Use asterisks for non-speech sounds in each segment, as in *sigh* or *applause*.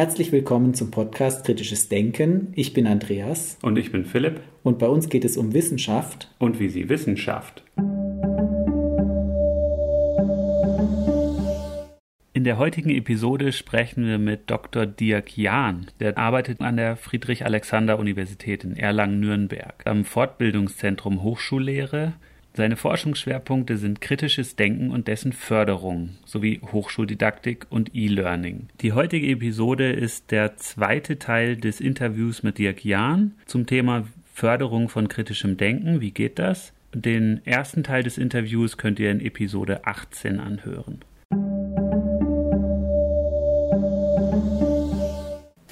Herzlich willkommen zum Podcast Kritisches Denken. Ich bin Andreas. Und ich bin Philipp. Und bei uns geht es um Wissenschaft. Und wie sie Wissenschaft. In der heutigen Episode sprechen wir mit Dr. Dirk Jahn. Der arbeitet an der Friedrich-Alexander-Universität in Erlangen-Nürnberg am Fortbildungszentrum Hochschullehre seine Forschungsschwerpunkte sind kritisches Denken und dessen Förderung sowie Hochschuldidaktik und E-Learning. Die heutige Episode ist der zweite Teil des Interviews mit Dirk Jahn zum Thema Förderung von kritischem Denken. Wie geht das? Den ersten Teil des Interviews könnt ihr in Episode 18 anhören.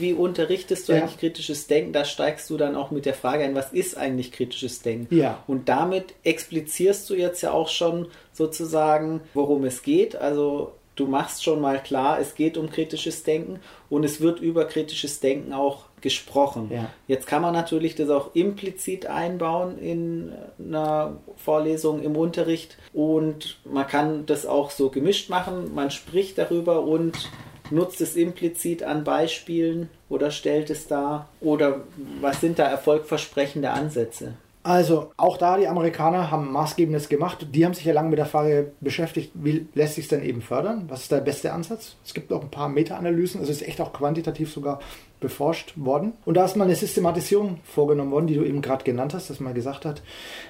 Wie unterrichtest du ja. eigentlich kritisches Denken? Da steigst du dann auch mit der Frage ein, was ist eigentlich kritisches Denken? Ja. Und damit explizierst du jetzt ja auch schon sozusagen, worum es geht. Also du machst schon mal klar, es geht um kritisches Denken und es wird über kritisches Denken auch gesprochen. Ja. Jetzt kann man natürlich das auch implizit einbauen in einer Vorlesung im Unterricht und man kann das auch so gemischt machen. Man spricht darüber und nutzt es implizit an Beispielen oder stellt es dar? Oder was sind da erfolgversprechende Ansätze? Also auch da, die Amerikaner haben Maßgebendes gemacht. Die haben sich ja lange mit der Frage beschäftigt, wie lässt sich es denn eben fördern? Was ist der beste Ansatz? Es gibt auch ein paar Meta-Analysen, also es ist echt auch quantitativ sogar beforscht worden. Und da ist mal eine Systematisierung vorgenommen worden, die du eben gerade genannt hast, dass man gesagt hat,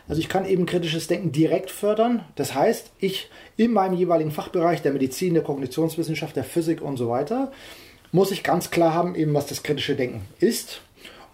also ich kann eben kritisches Denken direkt fördern. Das heißt, ich in meinem jeweiligen Fachbereich der Medizin, der Kognitionswissenschaft, der Physik und so weiter, muss ich ganz klar haben, eben was das kritische Denken ist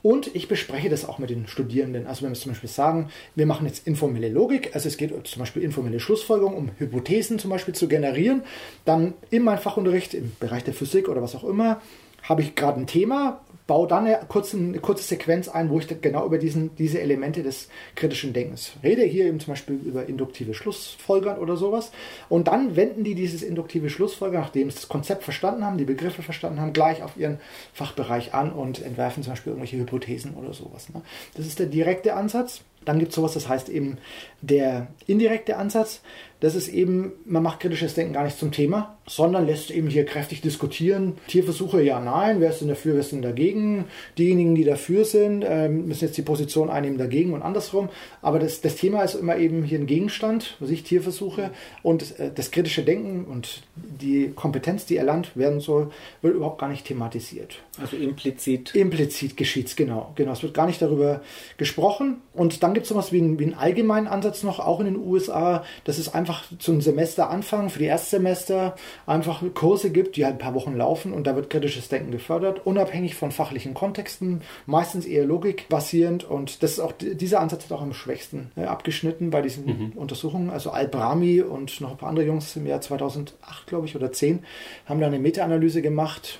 und ich bespreche das auch mit den Studierenden. Also wenn wir zum Beispiel sagen, wir machen jetzt informelle Logik, also es geht zum Beispiel informelle Schlussfolgerung, um Hypothesen zum Beispiel zu generieren, dann in meinem Fachunterricht, im Bereich der Physik oder was auch immer, habe ich gerade ein Thema, baue dann eine kurze, eine kurze Sequenz ein, wo ich genau über diesen, diese Elemente des kritischen Denkens rede. Hier eben zum Beispiel über induktive Schlussfolgern oder sowas. Und dann wenden die dieses induktive Schlussfolgern, nachdem sie das Konzept verstanden haben, die Begriffe verstanden haben, gleich auf ihren Fachbereich an und entwerfen zum Beispiel irgendwelche Hypothesen oder sowas. Ne? Das ist der direkte Ansatz. Dann gibt es sowas, das heißt eben der indirekte Ansatz. Das ist eben, man macht kritisches Denken gar nicht zum Thema, sondern lässt eben hier kräftig diskutieren. Tierversuche, ja, nein, wer ist denn dafür, wer ist denn dagegen? Diejenigen, die dafür sind, ähm, müssen jetzt die Position einnehmen dagegen und andersrum. Aber das, das Thema ist immer eben hier ein Gegenstand, was ich Tierversuche und äh, das kritische Denken und die Kompetenz, die erlernt werden soll, wird überhaupt gar nicht thematisiert. Also implizit. Implizit geschieht es, genau, genau. Es wird gar nicht darüber gesprochen. Und dann gibt es sowas wie, ein, wie einen allgemeinen Ansatz noch, auch in den USA. Das ist einfach zum Semesteranfang, für die Erstsemester, einfach Kurse gibt, die halt ein paar Wochen laufen und da wird kritisches Denken gefördert, unabhängig von fachlichen Kontexten, meistens eher logikbasierend. Und das ist auch, dieser Ansatz hat auch am schwächsten äh, abgeschnitten bei diesen mhm. Untersuchungen. Also Al-Brami und noch ein paar andere Jungs im Jahr 2008, glaube ich, oder 10, haben da eine Meta-Analyse gemacht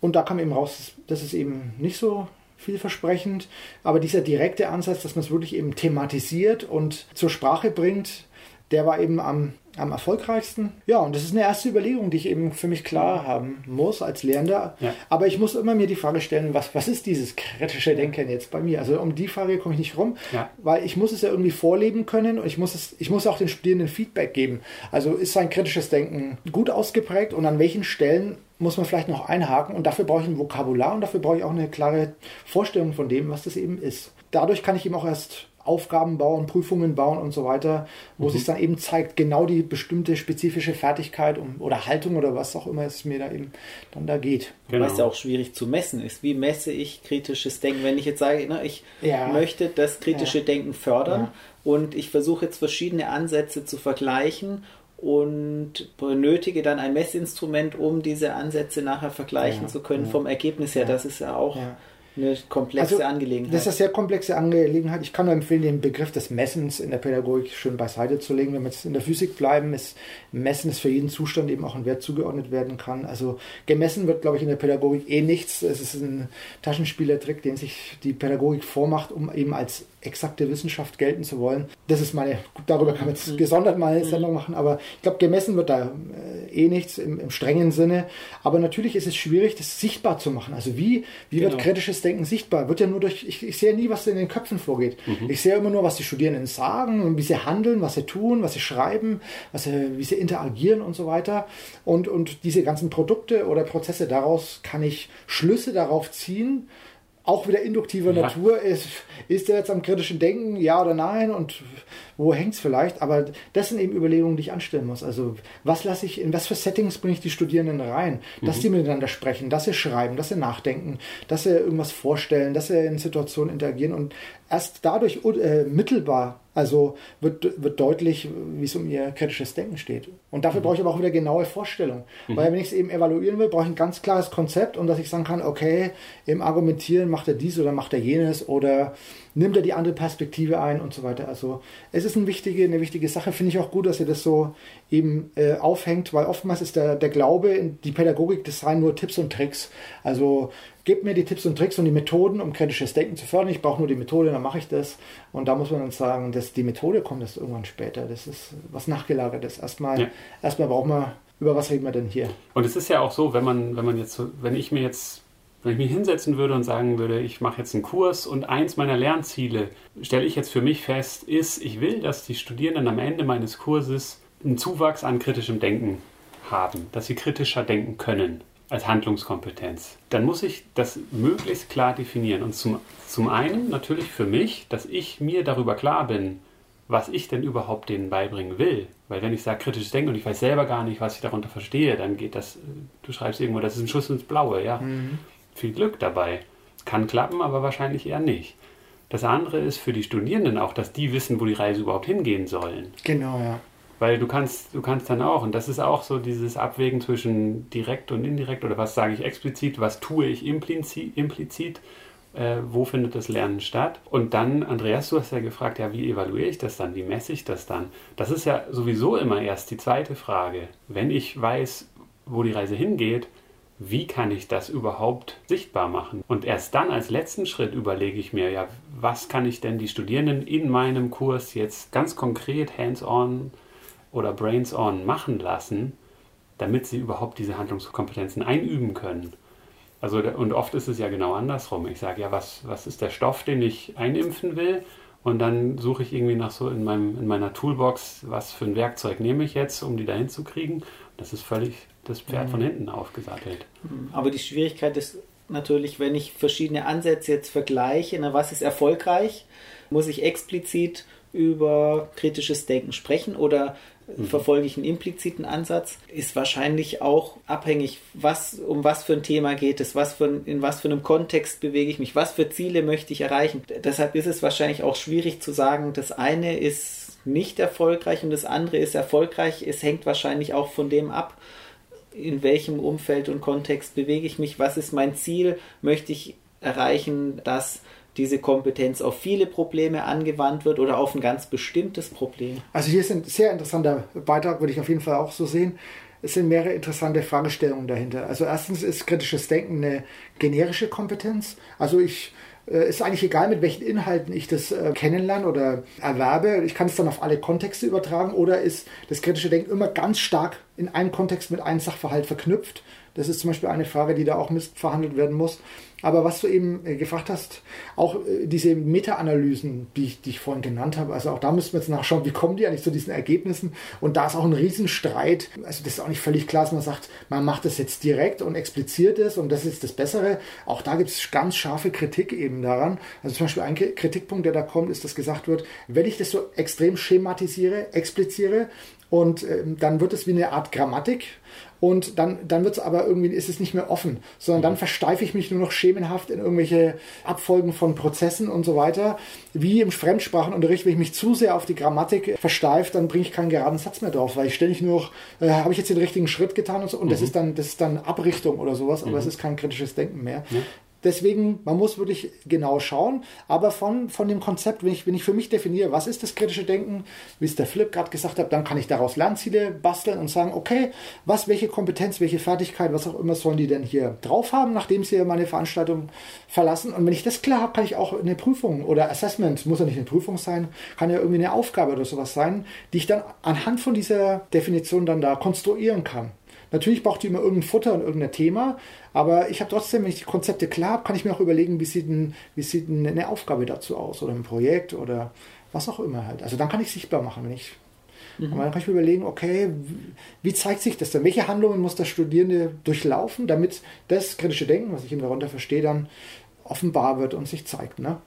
und da kam eben raus, das ist eben nicht so vielversprechend, aber dieser direkte Ansatz, dass man es wirklich eben thematisiert und zur Sprache bringt, der war eben am, am erfolgreichsten. Ja, und das ist eine erste Überlegung, die ich eben für mich klar haben muss als Lehrender. Ja. Aber ich muss immer mir die Frage stellen, was, was ist dieses kritische Denken jetzt bei mir? Also um die Frage komme ich nicht rum, ja. weil ich muss es ja irgendwie vorleben können und ich muss, es, ich muss auch den Studierenden Feedback geben. Also ist sein kritisches Denken gut ausgeprägt und an welchen Stellen muss man vielleicht noch einhaken und dafür brauche ich ein Vokabular und dafür brauche ich auch eine klare Vorstellung von dem, was das eben ist. Dadurch kann ich eben auch erst Aufgaben bauen, Prüfungen bauen und so weiter, wo mhm. sich dann eben zeigt, genau die bestimmte spezifische Fertigkeit oder Haltung oder was auch immer es mir da eben dann da geht. Genau. Was ja auch schwierig zu messen ist. Wie messe ich kritisches Denken? Wenn ich jetzt sage, ne, ich ja. möchte das kritische ja. Denken fördern ja. und ich versuche jetzt verschiedene Ansätze zu vergleichen und benötige dann ein Messinstrument, um diese Ansätze nachher vergleichen ja, zu können ja, vom Ergebnis her. Ja, das ist ja auch eine komplexe also, Angelegenheit. Das ist eine sehr komplexe Angelegenheit. Ich kann nur empfehlen, den Begriff des Messens in der Pädagogik schön beiseite zu legen. Wenn wir jetzt in der Physik bleiben, ist Messen ist für jeden Zustand eben auch ein Wert zugeordnet werden kann. Also gemessen wird, glaube ich, in der Pädagogik eh nichts. Es ist ein Taschenspielertrick, den sich die Pädagogik vormacht, um eben als exakte Wissenschaft gelten zu wollen. Das ist meine, darüber kann man jetzt mhm. gesondert mal eine mhm. Sendung machen, aber ich glaube, gemessen wird da eh nichts im, im, strengen Sinne. Aber natürlich ist es schwierig, das sichtbar zu machen. Also wie, wie genau. wird kritisches Denken sichtbar? Wird ja nur durch, ich, ich sehe nie, was in den Köpfen vorgeht. Mhm. Ich sehe immer nur, was die Studierenden sagen, wie sie handeln, was sie tun, was sie schreiben, was sie, wie sie interagieren und so weiter. Und, und diese ganzen Produkte oder Prozesse, daraus kann ich Schlüsse darauf ziehen, auch wieder induktiver ja. Natur ist, ist er jetzt am kritischen Denken, ja oder nein und wo hängt es vielleicht? Aber das sind eben Überlegungen, die ich anstellen muss. Also was lasse ich, in was für Settings bringe ich die Studierenden rein? Dass mhm. die miteinander sprechen, dass sie schreiben, dass sie nachdenken, dass sie irgendwas vorstellen, dass sie in Situationen interagieren und erst dadurch äh, mittelbar also wird, wird deutlich, wie es um ihr kritisches Denken steht. Und dafür mhm. brauche ich aber auch wieder genaue Vorstellungen. Mhm. Weil wenn ich es eben evaluieren will, brauche ich ein ganz klares Konzept und dass ich sagen kann, okay, im Argumentieren macht er dies oder macht er jenes oder nimmt er die andere Perspektive ein und so weiter. Also es ist eine wichtige, eine wichtige Sache. Finde ich auch gut, dass ihr das so eben äh, aufhängt, weil oftmals ist der, der Glaube, die Pädagogik, das seien nur Tipps und Tricks. Also gebt mir die Tipps und Tricks und die Methoden, um kritisches Denken zu fördern. Ich brauche nur die Methode, dann mache ich das. Und da muss man dann sagen, dass die Methode kommt erst irgendwann später. Das ist was nachgelagertes. Erstmal, ja. erstmal brauchen wir, über was reden wir denn hier? Und es ist ja auch so, wenn man, wenn man jetzt, wenn ich mir jetzt wenn ich mich hinsetzen würde und sagen würde, ich mache jetzt einen Kurs und eins meiner Lernziele stelle ich jetzt für mich fest, ist, ich will, dass die Studierenden am Ende meines Kurses einen Zuwachs an kritischem Denken haben, dass sie kritischer denken können als Handlungskompetenz. Dann muss ich das möglichst klar definieren. Und zum, zum einen natürlich für mich, dass ich mir darüber klar bin, was ich denn überhaupt denen beibringen will. Weil wenn ich sage kritisches Denken und ich weiß selber gar nicht, was ich darunter verstehe, dann geht das, du schreibst irgendwo, das ist ein Schuss ins Blaue, ja. Mhm viel Glück dabei. Kann klappen, aber wahrscheinlich eher nicht. Das andere ist für die Studierenden auch, dass die wissen, wo die Reise überhaupt hingehen sollen. Genau, ja. Weil du kannst, du kannst dann auch, und das ist auch so dieses Abwägen zwischen direkt und indirekt, oder was sage ich explizit, was tue ich implizit, implizit äh, wo findet das Lernen statt? Und dann, Andreas, du hast ja gefragt, ja, wie evaluiere ich das dann, wie messe ich das dann? Das ist ja sowieso immer erst die zweite Frage. Wenn ich weiß, wo die Reise hingeht, wie kann ich das überhaupt sichtbar machen? Und erst dann als letzten Schritt überlege ich mir, ja, was kann ich denn die Studierenden in meinem Kurs jetzt ganz konkret hands-on oder brains-on machen lassen, damit sie überhaupt diese Handlungskompetenzen einüben können. Also, und oft ist es ja genau andersrum. Ich sage, ja, was, was ist der Stoff, den ich einimpfen will? Und dann suche ich irgendwie nach so in, meinem, in meiner Toolbox, was für ein Werkzeug nehme ich jetzt, um die dahin zu kriegen. Das ist völlig das Pferd von mhm. hinten aufgesattelt. Aber die Schwierigkeit ist natürlich, wenn ich verschiedene Ansätze jetzt vergleiche, na, was ist erfolgreich, muss ich explizit über kritisches Denken sprechen oder mhm. verfolge ich einen impliziten Ansatz, ist wahrscheinlich auch abhängig, was, um was für ein Thema geht es, was für, in was für einem Kontext bewege ich mich, was für Ziele möchte ich erreichen. Deshalb ist es wahrscheinlich auch schwierig zu sagen, das eine ist nicht erfolgreich und das andere ist erfolgreich. Es hängt wahrscheinlich auch von dem ab, in welchem Umfeld und Kontext bewege ich mich, was ist mein Ziel, möchte ich erreichen, dass diese Kompetenz auf viele Probleme angewandt wird oder auf ein ganz bestimmtes Problem. Also hier ist ein sehr interessanter Beitrag, würde ich auf jeden Fall auch so sehen. Es sind mehrere interessante Fragestellungen dahinter. Also erstens ist kritisches Denken eine generische Kompetenz. Also ich äh, ist eigentlich egal, mit welchen Inhalten ich das äh, kennenlerne oder erwerbe. Ich kann es dann auf alle Kontexte übertragen oder ist das kritische Denken immer ganz stark in einen Kontext mit einem Sachverhalt verknüpft. Das ist zum Beispiel eine Frage, die da auch verhandelt werden muss. Aber was du eben äh, gefragt hast, auch äh, diese Meta-Analysen, die ich, die ich vorhin genannt habe, also auch da müssen wir jetzt nachschauen, wie kommen die eigentlich zu diesen Ergebnissen? Und da ist auch ein Riesenstreit. Also das ist auch nicht völlig klar, dass man sagt, man macht das jetzt direkt und expliziert es und das ist das Bessere. Auch da gibt es ganz scharfe Kritik eben daran. Also zum Beispiel ein Kritikpunkt, der da kommt, ist, dass gesagt wird, wenn ich das so extrem schematisiere, expliziere, und ähm, dann wird es wie eine Art Grammatik und dann, dann wird es aber irgendwie, ist es nicht mehr offen, sondern dann mhm. versteife ich mich nur noch schemenhaft in irgendwelche Abfolgen von Prozessen und so weiter. Wie im Fremdsprachenunterricht, wenn ich mich zu sehr auf die Grammatik versteife, dann bringe ich keinen geraden Satz mehr drauf, weil ich ständig nur noch, äh, habe ich jetzt den richtigen Schritt getan und so, und mhm. das ist dann, das ist dann Abrichtung oder sowas, aber mhm. es ist kein kritisches Denken mehr. Ja. Deswegen, man muss wirklich genau schauen, aber von, von dem Konzept, wenn ich, wenn ich für mich definiere, was ist das kritische Denken, wie es der Flip gerade gesagt hat, dann kann ich daraus Lernziele basteln und sagen, okay, was, welche Kompetenz, welche Fertigkeit, was auch immer sollen die denn hier drauf haben, nachdem sie meine Veranstaltung verlassen. Und wenn ich das klar habe, kann ich auch eine Prüfung oder Assessment, muss ja nicht eine Prüfung sein, kann ja irgendwie eine Aufgabe oder sowas sein, die ich dann anhand von dieser Definition dann da konstruieren kann. Natürlich braucht die immer irgendein Futter und irgendein Thema, aber ich habe trotzdem, wenn ich die Konzepte klar habe, kann ich mir auch überlegen, wie sieht, denn, wie sieht denn eine Aufgabe dazu aus oder ein Projekt oder was auch immer halt. Also dann kann ich sichtbar machen, wenn ich Mhm. Dann kann ich mir überlegen, okay, wie zeigt sich das dann? Welche Handlungen muss der Studierende durchlaufen, damit das kritische Denken, was ich eben darunter verstehe, dann offenbar wird und sich zeigt. Ne?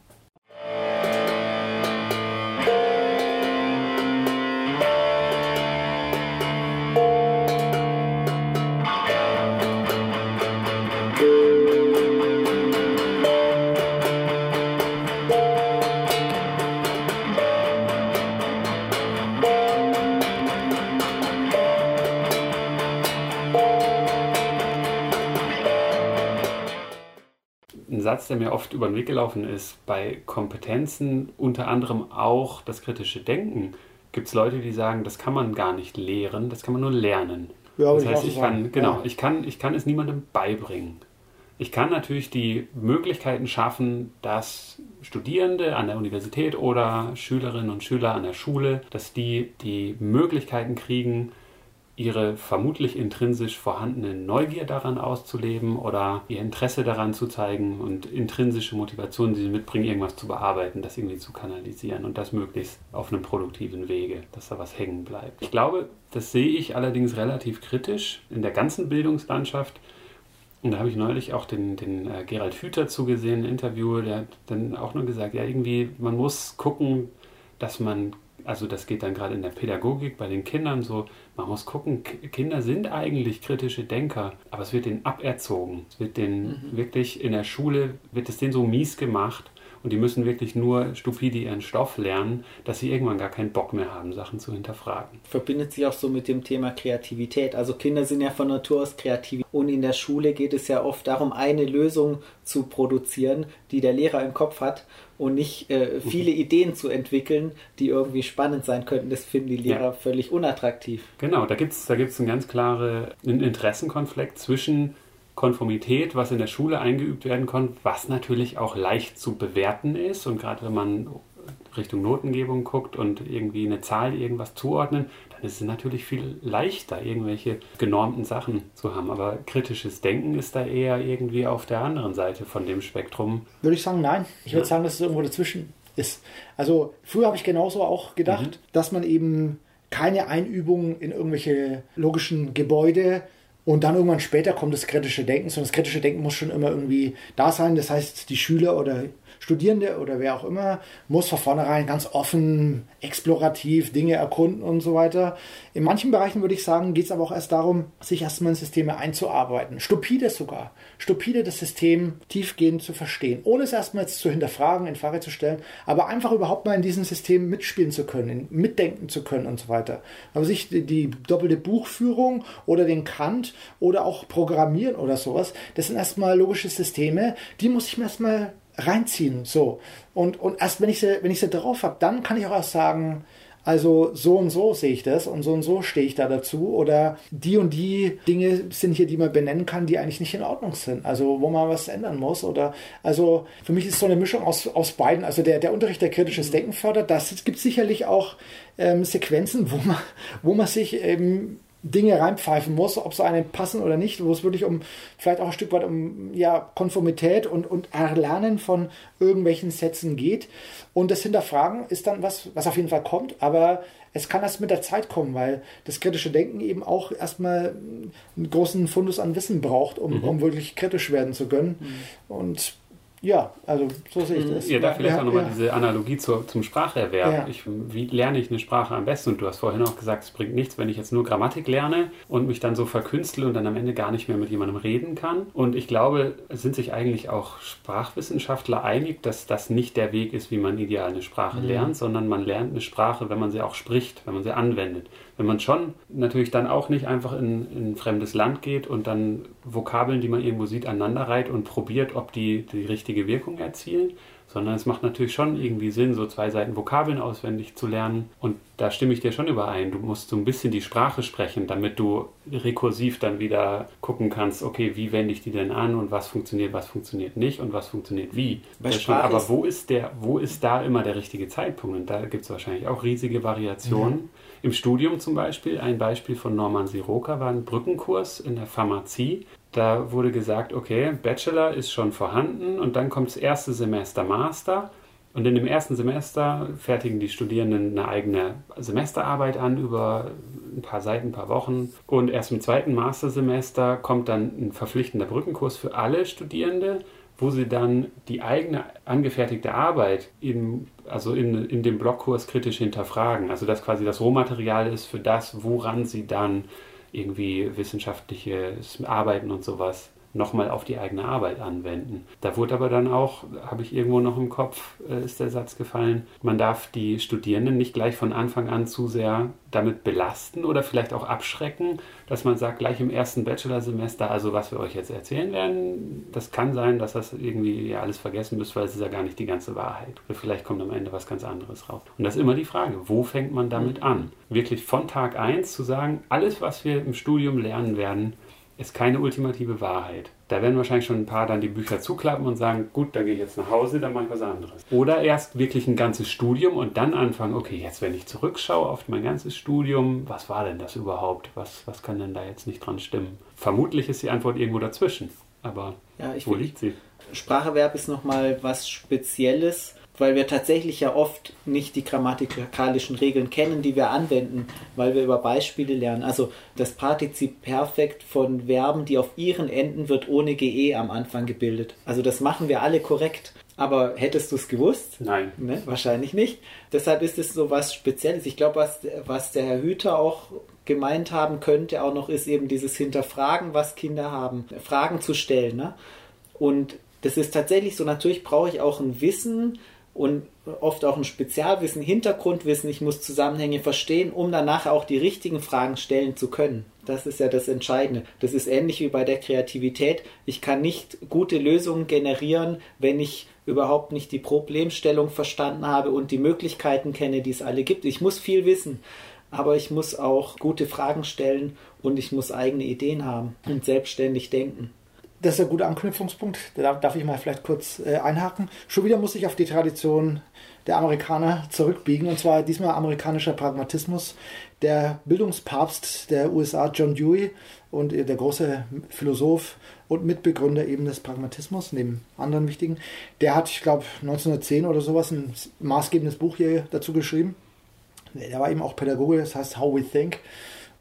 Der mir oft über den Weg gelaufen ist, bei Kompetenzen, unter anderem auch das kritische Denken, gibt es Leute, die sagen, das kann man gar nicht lehren, das kann man nur lernen. Ja, das heißt, ich kann, genau, ja. ich kann, ich kann es niemandem beibringen. Ich kann natürlich die Möglichkeiten schaffen, dass Studierende an der Universität oder Schülerinnen und Schüler an der Schule, dass die die Möglichkeiten kriegen, ihre vermutlich intrinsisch vorhandene Neugier daran auszuleben oder ihr Interesse daran zu zeigen und intrinsische Motivation, die sie mitbringen, irgendwas zu bearbeiten, das irgendwie zu kanalisieren und das möglichst auf einem produktiven Wege, dass da was hängen bleibt. Ich glaube, das sehe ich allerdings relativ kritisch in der ganzen Bildungslandschaft. Und da habe ich neulich auch den, den äh, Gerald Hüther zugesehen, ein Interview, der hat dann auch nur gesagt, ja, irgendwie, man muss gucken, dass man also das geht dann gerade in der Pädagogik bei den Kindern so, man muss gucken, Kinder sind eigentlich kritische Denker, aber es wird denen aberzogen. Es wird denen mhm. wirklich in der Schule, wird es denen so mies gemacht und die müssen wirklich nur stupide ihren Stoff lernen, dass sie irgendwann gar keinen Bock mehr haben, Sachen zu hinterfragen. Verbindet sich auch so mit dem Thema Kreativität. Also Kinder sind ja von Natur aus kreativ und in der Schule geht es ja oft darum, eine Lösung zu produzieren, die der Lehrer im Kopf hat und nicht äh, viele *laughs* Ideen zu entwickeln, die irgendwie spannend sein könnten. Das finden die Lehrer ja. völlig unattraktiv. Genau, da gibt es da gibt's einen ganz klaren Interessenkonflikt zwischen Konformität, was in der Schule eingeübt werden konnte, was natürlich auch leicht zu bewerten ist. Und gerade wenn man Richtung Notengebung guckt und irgendwie eine Zahl irgendwas zuordnen, dann ist es natürlich viel leichter, irgendwelche genormten Sachen zu haben. Aber kritisches Denken ist da eher irgendwie auf der anderen Seite von dem Spektrum. Würde ich sagen, nein. Ich würde sagen, dass es irgendwo dazwischen ist. Also früher habe ich genauso auch gedacht, mhm. dass man eben keine Einübung in irgendwelche logischen Gebäude und dann irgendwann später kommt das kritische Denken, sondern das kritische Denken muss schon immer irgendwie da sein. Das heißt, die Schüler oder Studierende oder wer auch immer muss von vornherein ganz offen, explorativ Dinge erkunden und so weiter. In manchen Bereichen würde ich sagen, geht es aber auch erst darum, sich erstmal in Systeme einzuarbeiten. Stupide sogar. Stupide das System tiefgehend zu verstehen, ohne es erstmal zu hinterfragen, in Frage zu stellen, aber einfach überhaupt mal in diesem System mitspielen zu können, mitdenken zu können und so weiter. Aber sich die, die doppelte Buchführung oder den Kant oder auch Programmieren oder sowas, das sind erstmal logische Systeme, die muss ich mir erstmal reinziehen. So. Und, und erst wenn ich sie, wenn ich sie drauf habe, dann kann ich auch erst sagen, also so und so sehe ich das und so und so stehe ich da dazu. Oder die und die Dinge sind hier, die man benennen kann, die eigentlich nicht in Ordnung sind. Also wo man was ändern muss. Oder also für mich ist so eine Mischung aus, aus beiden. Also der, der Unterricht, der kritisches Denken fördert, das gibt sicherlich auch ähm, Sequenzen, wo man, wo man sich eben Dinge reinpfeifen muss, ob so eine passen oder nicht, wo es wirklich um vielleicht auch ein Stück weit um ja, Konformität und, und Erlernen von irgendwelchen Sätzen geht. Und das Hinterfragen ist dann was, was auf jeden Fall kommt, aber es kann erst mit der Zeit kommen, weil das kritische Denken eben auch erstmal einen großen Fundus an Wissen braucht, um, mhm. um wirklich kritisch werden zu können. Mhm. Und ja, also so sehe ich das. Ja, da vielleicht ja, auch nochmal ja. diese Analogie zur, zum Spracherwerb. Ja. Ich, wie lerne ich eine Sprache am besten? Und du hast vorhin auch gesagt, es bringt nichts, wenn ich jetzt nur Grammatik lerne und mich dann so verkünstle und dann am Ende gar nicht mehr mit jemandem reden kann. Und ich glaube, es sind sich eigentlich auch Sprachwissenschaftler einig, dass das nicht der Weg ist, wie man ideal eine Sprache mhm. lernt, sondern man lernt eine Sprache, wenn man sie auch spricht, wenn man sie anwendet wenn man schon natürlich dann auch nicht einfach in, in, ein fremdes Land geht und dann Vokabeln, die man irgendwo sieht, aneinander reiht und probiert, ob die die richtige Wirkung erzielen, sondern es macht natürlich schon irgendwie Sinn, so zwei Seiten Vokabeln auswendig zu lernen. Und da stimme ich dir schon überein. Du musst so ein bisschen die Sprache sprechen, damit du rekursiv dann wieder gucken kannst, okay, wie wende ich die denn an und was funktioniert, was funktioniert nicht und was funktioniert wie. Schon, aber wo ist, der, wo ist da immer der richtige Zeitpunkt? Und da gibt es wahrscheinlich auch riesige Variationen. Mhm. Im Studium zum Beispiel, ein Beispiel von Norman Siroka war ein Brückenkurs in der Pharmazie. Da wurde gesagt, okay, Bachelor ist schon vorhanden und dann kommt das erste Semester Master. Und in dem ersten Semester fertigen die Studierenden eine eigene Semesterarbeit an über ein paar Seiten, ein paar Wochen. Und erst im zweiten Mastersemester kommt dann ein verpflichtender Brückenkurs für alle Studierende, wo sie dann die eigene angefertigte Arbeit in, also in, in dem Blockkurs kritisch hinterfragen. Also dass quasi das Rohmaterial ist für das, woran sie dann irgendwie wissenschaftliches Arbeiten und sowas nochmal auf die eigene Arbeit anwenden. Da wurde aber dann auch, habe ich irgendwo noch im Kopf, äh, ist der Satz gefallen, man darf die Studierenden nicht gleich von Anfang an zu sehr damit belasten oder vielleicht auch abschrecken, dass man sagt, gleich im ersten Bachelorsemester, also was wir euch jetzt erzählen werden, das kann sein, dass das irgendwie ja alles vergessen müsst, weil es ist ja gar nicht die ganze Wahrheit. Oder vielleicht kommt am Ende was ganz anderes raus. Und das ist immer die Frage, wo fängt man damit an? Wirklich von Tag 1 zu sagen, alles, was wir im Studium lernen werden, ist keine ultimative Wahrheit. Da werden wahrscheinlich schon ein paar dann die Bücher zuklappen und sagen, gut, dann gehe ich jetzt nach Hause, dann mache ich was anderes. Oder erst wirklich ein ganzes Studium und dann anfangen, okay, jetzt wenn ich zurückschaue auf mein ganzes Studium, was war denn das überhaupt? Was, was kann denn da jetzt nicht dran stimmen? Vermutlich ist die Antwort irgendwo dazwischen. Aber ja, wo liegt sie? Spracherwerb ist nochmal was Spezielles weil wir tatsächlich ja oft nicht die grammatikalischen Regeln kennen, die wir anwenden, weil wir über Beispiele lernen. Also das Partizip Perfekt von Verben, die auf ihren Enden wird ohne GE am Anfang gebildet. Also das machen wir alle korrekt. Aber hättest du es gewusst? Nein. Ne? Wahrscheinlich nicht. Deshalb ist es so was Spezielles. Ich glaube, was, was der Herr Hüter auch gemeint haben könnte, auch noch ist eben dieses Hinterfragen, was Kinder haben, Fragen zu stellen. Ne? Und das ist tatsächlich so, natürlich brauche ich auch ein Wissen, und oft auch ein Spezialwissen, Hintergrundwissen. Ich muss Zusammenhänge verstehen, um danach auch die richtigen Fragen stellen zu können. Das ist ja das Entscheidende. Das ist ähnlich wie bei der Kreativität. Ich kann nicht gute Lösungen generieren, wenn ich überhaupt nicht die Problemstellung verstanden habe und die Möglichkeiten kenne, die es alle gibt. Ich muss viel wissen, aber ich muss auch gute Fragen stellen und ich muss eigene Ideen haben und selbstständig denken das ist ein guter Anknüpfungspunkt. Da darf ich mal vielleicht kurz äh, einhaken. Schon wieder muss ich auf die Tradition der Amerikaner zurückbiegen, und zwar diesmal amerikanischer Pragmatismus. Der Bildungspapst der USA, John Dewey, und der große Philosoph und Mitbegründer eben des Pragmatismus, neben anderen wichtigen, der hat, ich glaube, 1910 oder sowas ein maßgebendes Buch hier dazu geschrieben. Der war eben auch Pädagoge, das heißt How We Think.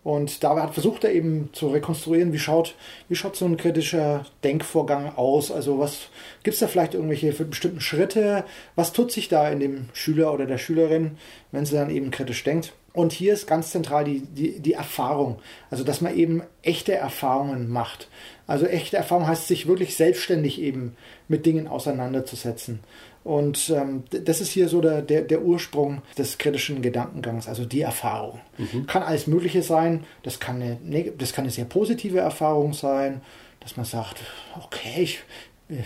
Und da hat versucht er eben zu rekonstruieren, wie schaut, wie schaut so ein kritischer Denkvorgang aus? Also was gibt es da vielleicht irgendwelche bestimmten Schritte? Was tut sich da in dem Schüler oder der Schülerin, wenn sie dann eben kritisch denkt? Und hier ist ganz zentral die, die, die Erfahrung. Also dass man eben echte Erfahrungen macht. Also echte Erfahrung heißt, sich wirklich selbstständig eben mit Dingen auseinanderzusetzen. Und ähm, das ist hier so der, der, der, Ursprung des kritischen Gedankengangs, also die Erfahrung. Mhm. Kann alles Mögliche sein, das kann, eine, das kann eine sehr positive Erfahrung sein, dass man sagt, okay, ich,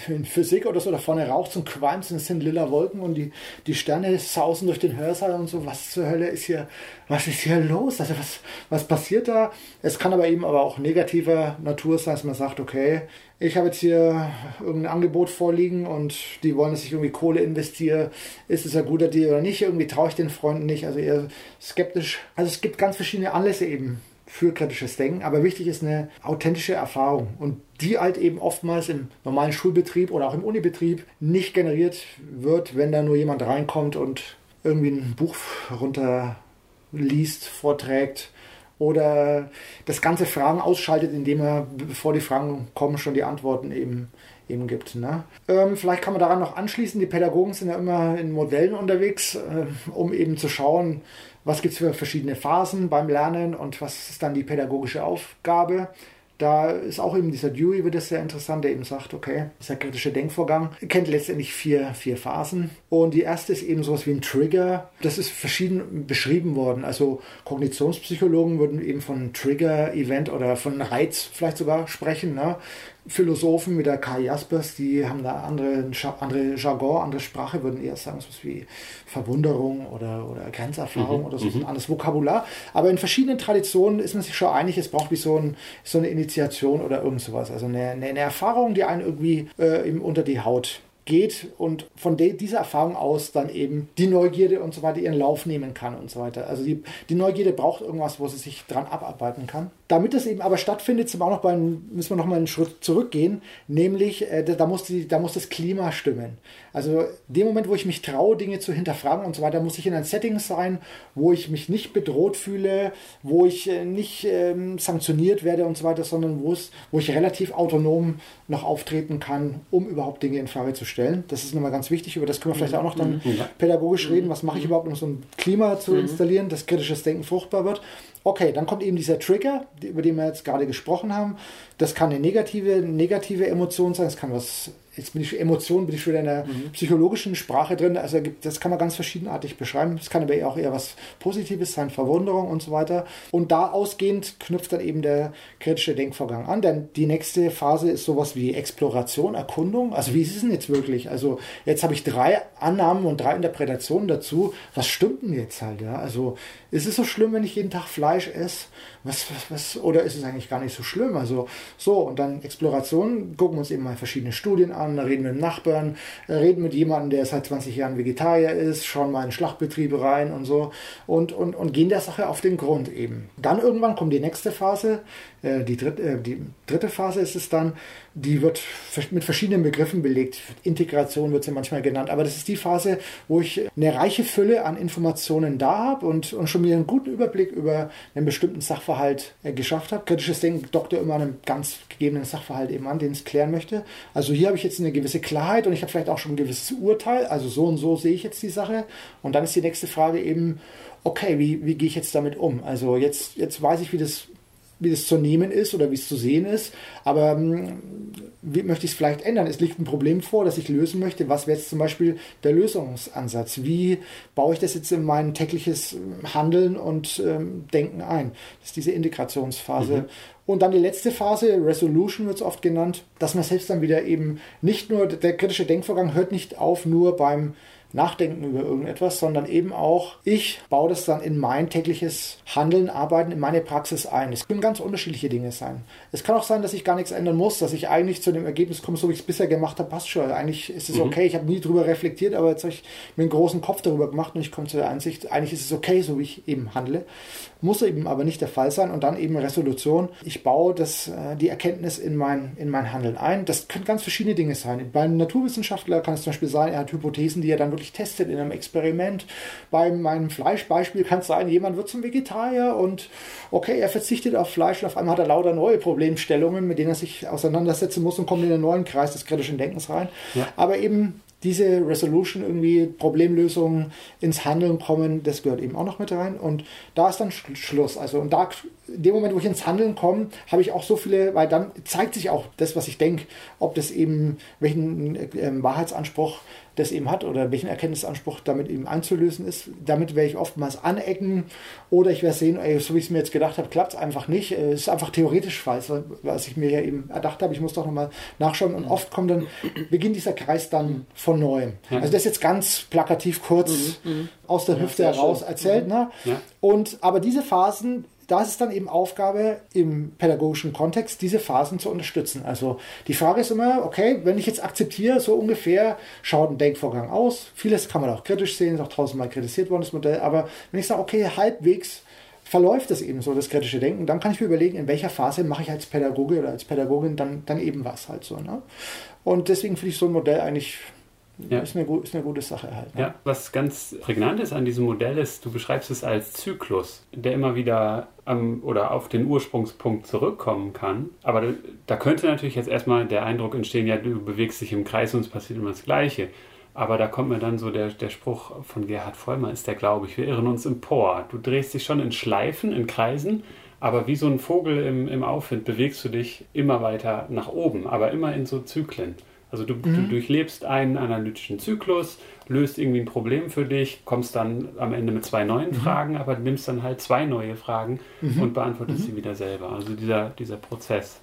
in Physik oder so, da vorne raucht und qualmt und es sind lila Wolken und die, die Sterne sausen durch den Hörsaal und so, was zur Hölle ist hier, was ist hier los? Also was, was passiert da? Es kann aber eben aber auch negativer Natur sein, dass man sagt, okay, ich habe jetzt hier irgendein Angebot vorliegen und die wollen, dass ich irgendwie Kohle investiere. Ist es ein guter Deal oder nicht? Irgendwie traue ich den Freunden nicht. Also eher skeptisch. Also es gibt ganz verschiedene Anlässe eben für kritisches Denken, aber wichtig ist eine authentische Erfahrung und die halt eben oftmals im normalen Schulbetrieb oder auch im Unibetrieb nicht generiert wird, wenn da nur jemand reinkommt und irgendwie ein Buch runterliest, vorträgt oder das ganze Fragen ausschaltet, indem er, bevor die Fragen kommen, schon die Antworten eben, eben gibt. Ne? Ähm, vielleicht kann man daran noch anschließen, die Pädagogen sind ja immer in Modellen unterwegs, äh, um eben zu schauen, was gibt es für verschiedene Phasen beim Lernen und was ist dann die pädagogische Aufgabe. Da ist auch eben dieser Dewey, wird es sehr interessant, der eben sagt, okay, dieser kritische Denkvorgang kennt letztendlich vier, vier Phasen. Und die erste ist eben sowas wie ein Trigger. Das ist verschieden beschrieben worden. Also Kognitionspsychologen würden eben von Trigger-Event oder von Reiz vielleicht sogar sprechen. Ne? Philosophen wie der Kai Jaspers, die haben da andere, andere Jargon, andere Sprache, würden eher sagen, so wie Verwunderung oder, oder Grenzerfahrung mhm. oder so, mhm. ein anderes Vokabular. Aber in verschiedenen Traditionen ist man sich schon einig, es braucht wie so, ein, so eine Initiation oder irgend sowas. Also eine, eine Erfahrung, die einen irgendwie äh, unter die Haut geht und von dieser Erfahrung aus dann eben die Neugierde und so weiter ihren Lauf nehmen kann und so weiter. Also die, die Neugierde braucht irgendwas, wo sie sich dran abarbeiten kann. Damit das eben aber stattfindet, sind wir auch noch bei, müssen wir noch mal einen Schritt zurückgehen, nämlich äh, da, muss die, da muss das Klima stimmen. Also dem Moment, wo ich mich traue, Dinge zu hinterfragen und so weiter, muss ich in einem Setting sein, wo ich mich nicht bedroht fühle, wo ich äh, nicht ähm, sanktioniert werde und so weiter, sondern wo, ich relativ autonom noch auftreten kann, um überhaupt Dinge in Frage zu stellen. Das ist nochmal ganz wichtig, über das können wir vielleicht auch noch dann mhm. pädagogisch reden. Was mache ich überhaupt, um so ein Klima zu mhm. installieren, dass kritisches Denken fruchtbar wird? Okay, dann kommt eben dieser Trigger, über den wir jetzt gerade gesprochen haben. Das kann eine negative, negative Emotion sein, es kann was jetzt bin ich Emotionen, bin ich wieder in der mhm. psychologischen Sprache drin. Also das kann man ganz verschiedenartig beschreiben. Es kann aber auch eher was Positives sein, Verwunderung und so weiter. Und da ausgehend knüpft dann eben der kritische Denkvorgang an. Denn die nächste Phase ist sowas wie Exploration, Erkundung. Also wie ist es denn jetzt wirklich? Also jetzt habe ich drei Annahmen und drei Interpretationen dazu. Was stimmt denn jetzt halt? Ja? Also ist es so schlimm, wenn ich jeden Tag Fleisch esse? Was, was, was, oder ist es eigentlich gar nicht so schlimm? Also so, und dann Exploration, gucken wir uns eben mal verschiedene Studien an an, reden mit dem Nachbarn, äh, reden mit jemandem, der seit 20 Jahren Vegetarier ist, schauen mal in Schlachtbetriebe rein und so und, und, und gehen der Sache auf den Grund eben. Dann irgendwann kommt die nächste Phase, äh, die, dritte, äh, die dritte Phase ist es dann, die wird mit verschiedenen Begriffen belegt. Integration wird sie manchmal genannt, aber das ist die Phase, wo ich eine reiche Fülle an Informationen da habe und, und schon mir einen guten Überblick über einen bestimmten Sachverhalt geschafft habe. Kritisches Denken dockt immer einem ganz gegebenen Sachverhalt eben an, den es klären möchte. Also hier habe ich jetzt eine gewisse Klarheit und ich habe vielleicht auch schon ein gewisses Urteil, also so und so sehe ich jetzt die Sache. Und dann ist die nächste Frage eben, okay, wie, wie gehe ich jetzt damit um? Also jetzt, jetzt weiß ich, wie das wie das zu nehmen ist oder wie es zu sehen ist. Aber ähm, wie möchte ich es vielleicht ändern? Es liegt ein Problem vor, das ich lösen möchte. Was wäre jetzt zum Beispiel der Lösungsansatz? Wie baue ich das jetzt in mein tägliches Handeln und ähm, Denken ein? Das ist diese Integrationsphase. Mhm. Und dann die letzte Phase, Resolution wird es oft genannt, dass man selbst dann wieder eben nicht nur, der kritische Denkvorgang hört nicht auf nur beim nachdenken über irgendetwas, sondern eben auch, ich baue das dann in mein tägliches Handeln, Arbeiten, in meine Praxis ein. Es können ganz unterschiedliche Dinge sein. Es kann auch sein, dass ich gar nichts ändern muss, dass ich eigentlich zu dem Ergebnis komme, so wie ich es bisher gemacht habe, passt schon. Eigentlich ist es mhm. okay, ich habe nie drüber reflektiert, aber jetzt habe ich mir einen großen Kopf darüber gemacht und ich komme zu der Einsicht, eigentlich ist es okay, so wie ich eben handle. Muss eben aber nicht der Fall sein und dann eben Resolution. Ich baue das, äh, die Erkenntnis in mein, in mein Handeln ein. Das können ganz verschiedene Dinge sein. Bei einem Naturwissenschaftler kann es zum Beispiel sein, er hat Hypothesen, die er dann wirklich testet in einem Experiment. Bei meinem Fleischbeispiel kann es sein, jemand wird zum Vegetarier und okay, er verzichtet auf Fleisch und auf einmal hat er lauter neue Problemstellungen, mit denen er sich auseinandersetzen muss und kommt in einen neuen Kreis des kritischen Denkens rein. Ja. Aber eben diese Resolution irgendwie Problemlösungen ins Handeln kommen, das gehört eben auch noch mit rein. Und da ist dann Schluss. Also und da, in dem Moment, wo ich ins Handeln komme, habe ich auch so viele, weil dann zeigt sich auch das, was ich denke, ob das eben welchen äh, Wahrheitsanspruch das eben hat oder welchen Erkenntnisanspruch damit eben einzulösen ist. Damit werde ich oftmals anecken oder ich werde sehen, ey, so wie ich es mir jetzt gedacht habe, klappt es einfach nicht. Es ist einfach theoretisch falsch, was ich mir ja eben erdacht habe. Ich muss doch nochmal nachschauen und oft kommt dann, beginnt dieser Kreis dann von neuem. Also das ist jetzt ganz plakativ kurz mhm, mhm. aus der Hüfte heraus schön. erzählt. Mhm. Ne? Ja. Und, aber diese Phasen da ist es dann eben Aufgabe im pädagogischen Kontext, diese Phasen zu unterstützen. Also die Frage ist immer, okay, wenn ich jetzt akzeptiere, so ungefähr schaut ein Denkvorgang aus. Vieles kann man auch kritisch sehen, ist auch tausendmal kritisiert worden, das Modell. Aber wenn ich sage, okay, halbwegs verläuft es eben so, das kritische Denken, dann kann ich mir überlegen, in welcher Phase mache ich als Pädagoge oder als Pädagogin dann, dann eben was halt so. Ne? Und deswegen finde ich so ein Modell eigentlich ja. Ist, eine, ist, eine, gute Sache halt. Ne? Ja, was ganz prägnant ist an diesem Modell ist, du beschreibst es als Zyklus, der immer wieder am, oder auf den Ursprungspunkt zurückkommen kann. Aber da, da könnte natürlich jetzt erstmal der Eindruck entstehen, ja, du bewegst dich im Kreis und es passiert immer das Gleiche. Aber da kommt mir dann so der, der Spruch von Gerhard Vollmer, ist der, glaube ich, wir irren uns empor. Du drehst dich schon in Schleifen, in Kreisen, aber wie so ein Vogel im, im Aufwind bewegst du dich immer weiter nach oben, aber immer in so Zyklen. Also du, mhm. du, durchlebst einen analytischen Zyklus, löst irgendwie ein Problem für dich, kommst dann am Ende mit zwei neuen mhm. Fragen, aber nimmst dann halt zwei neue Fragen mhm. und beantwortest mhm. sie wieder selber. Also dieser, dieser Prozess.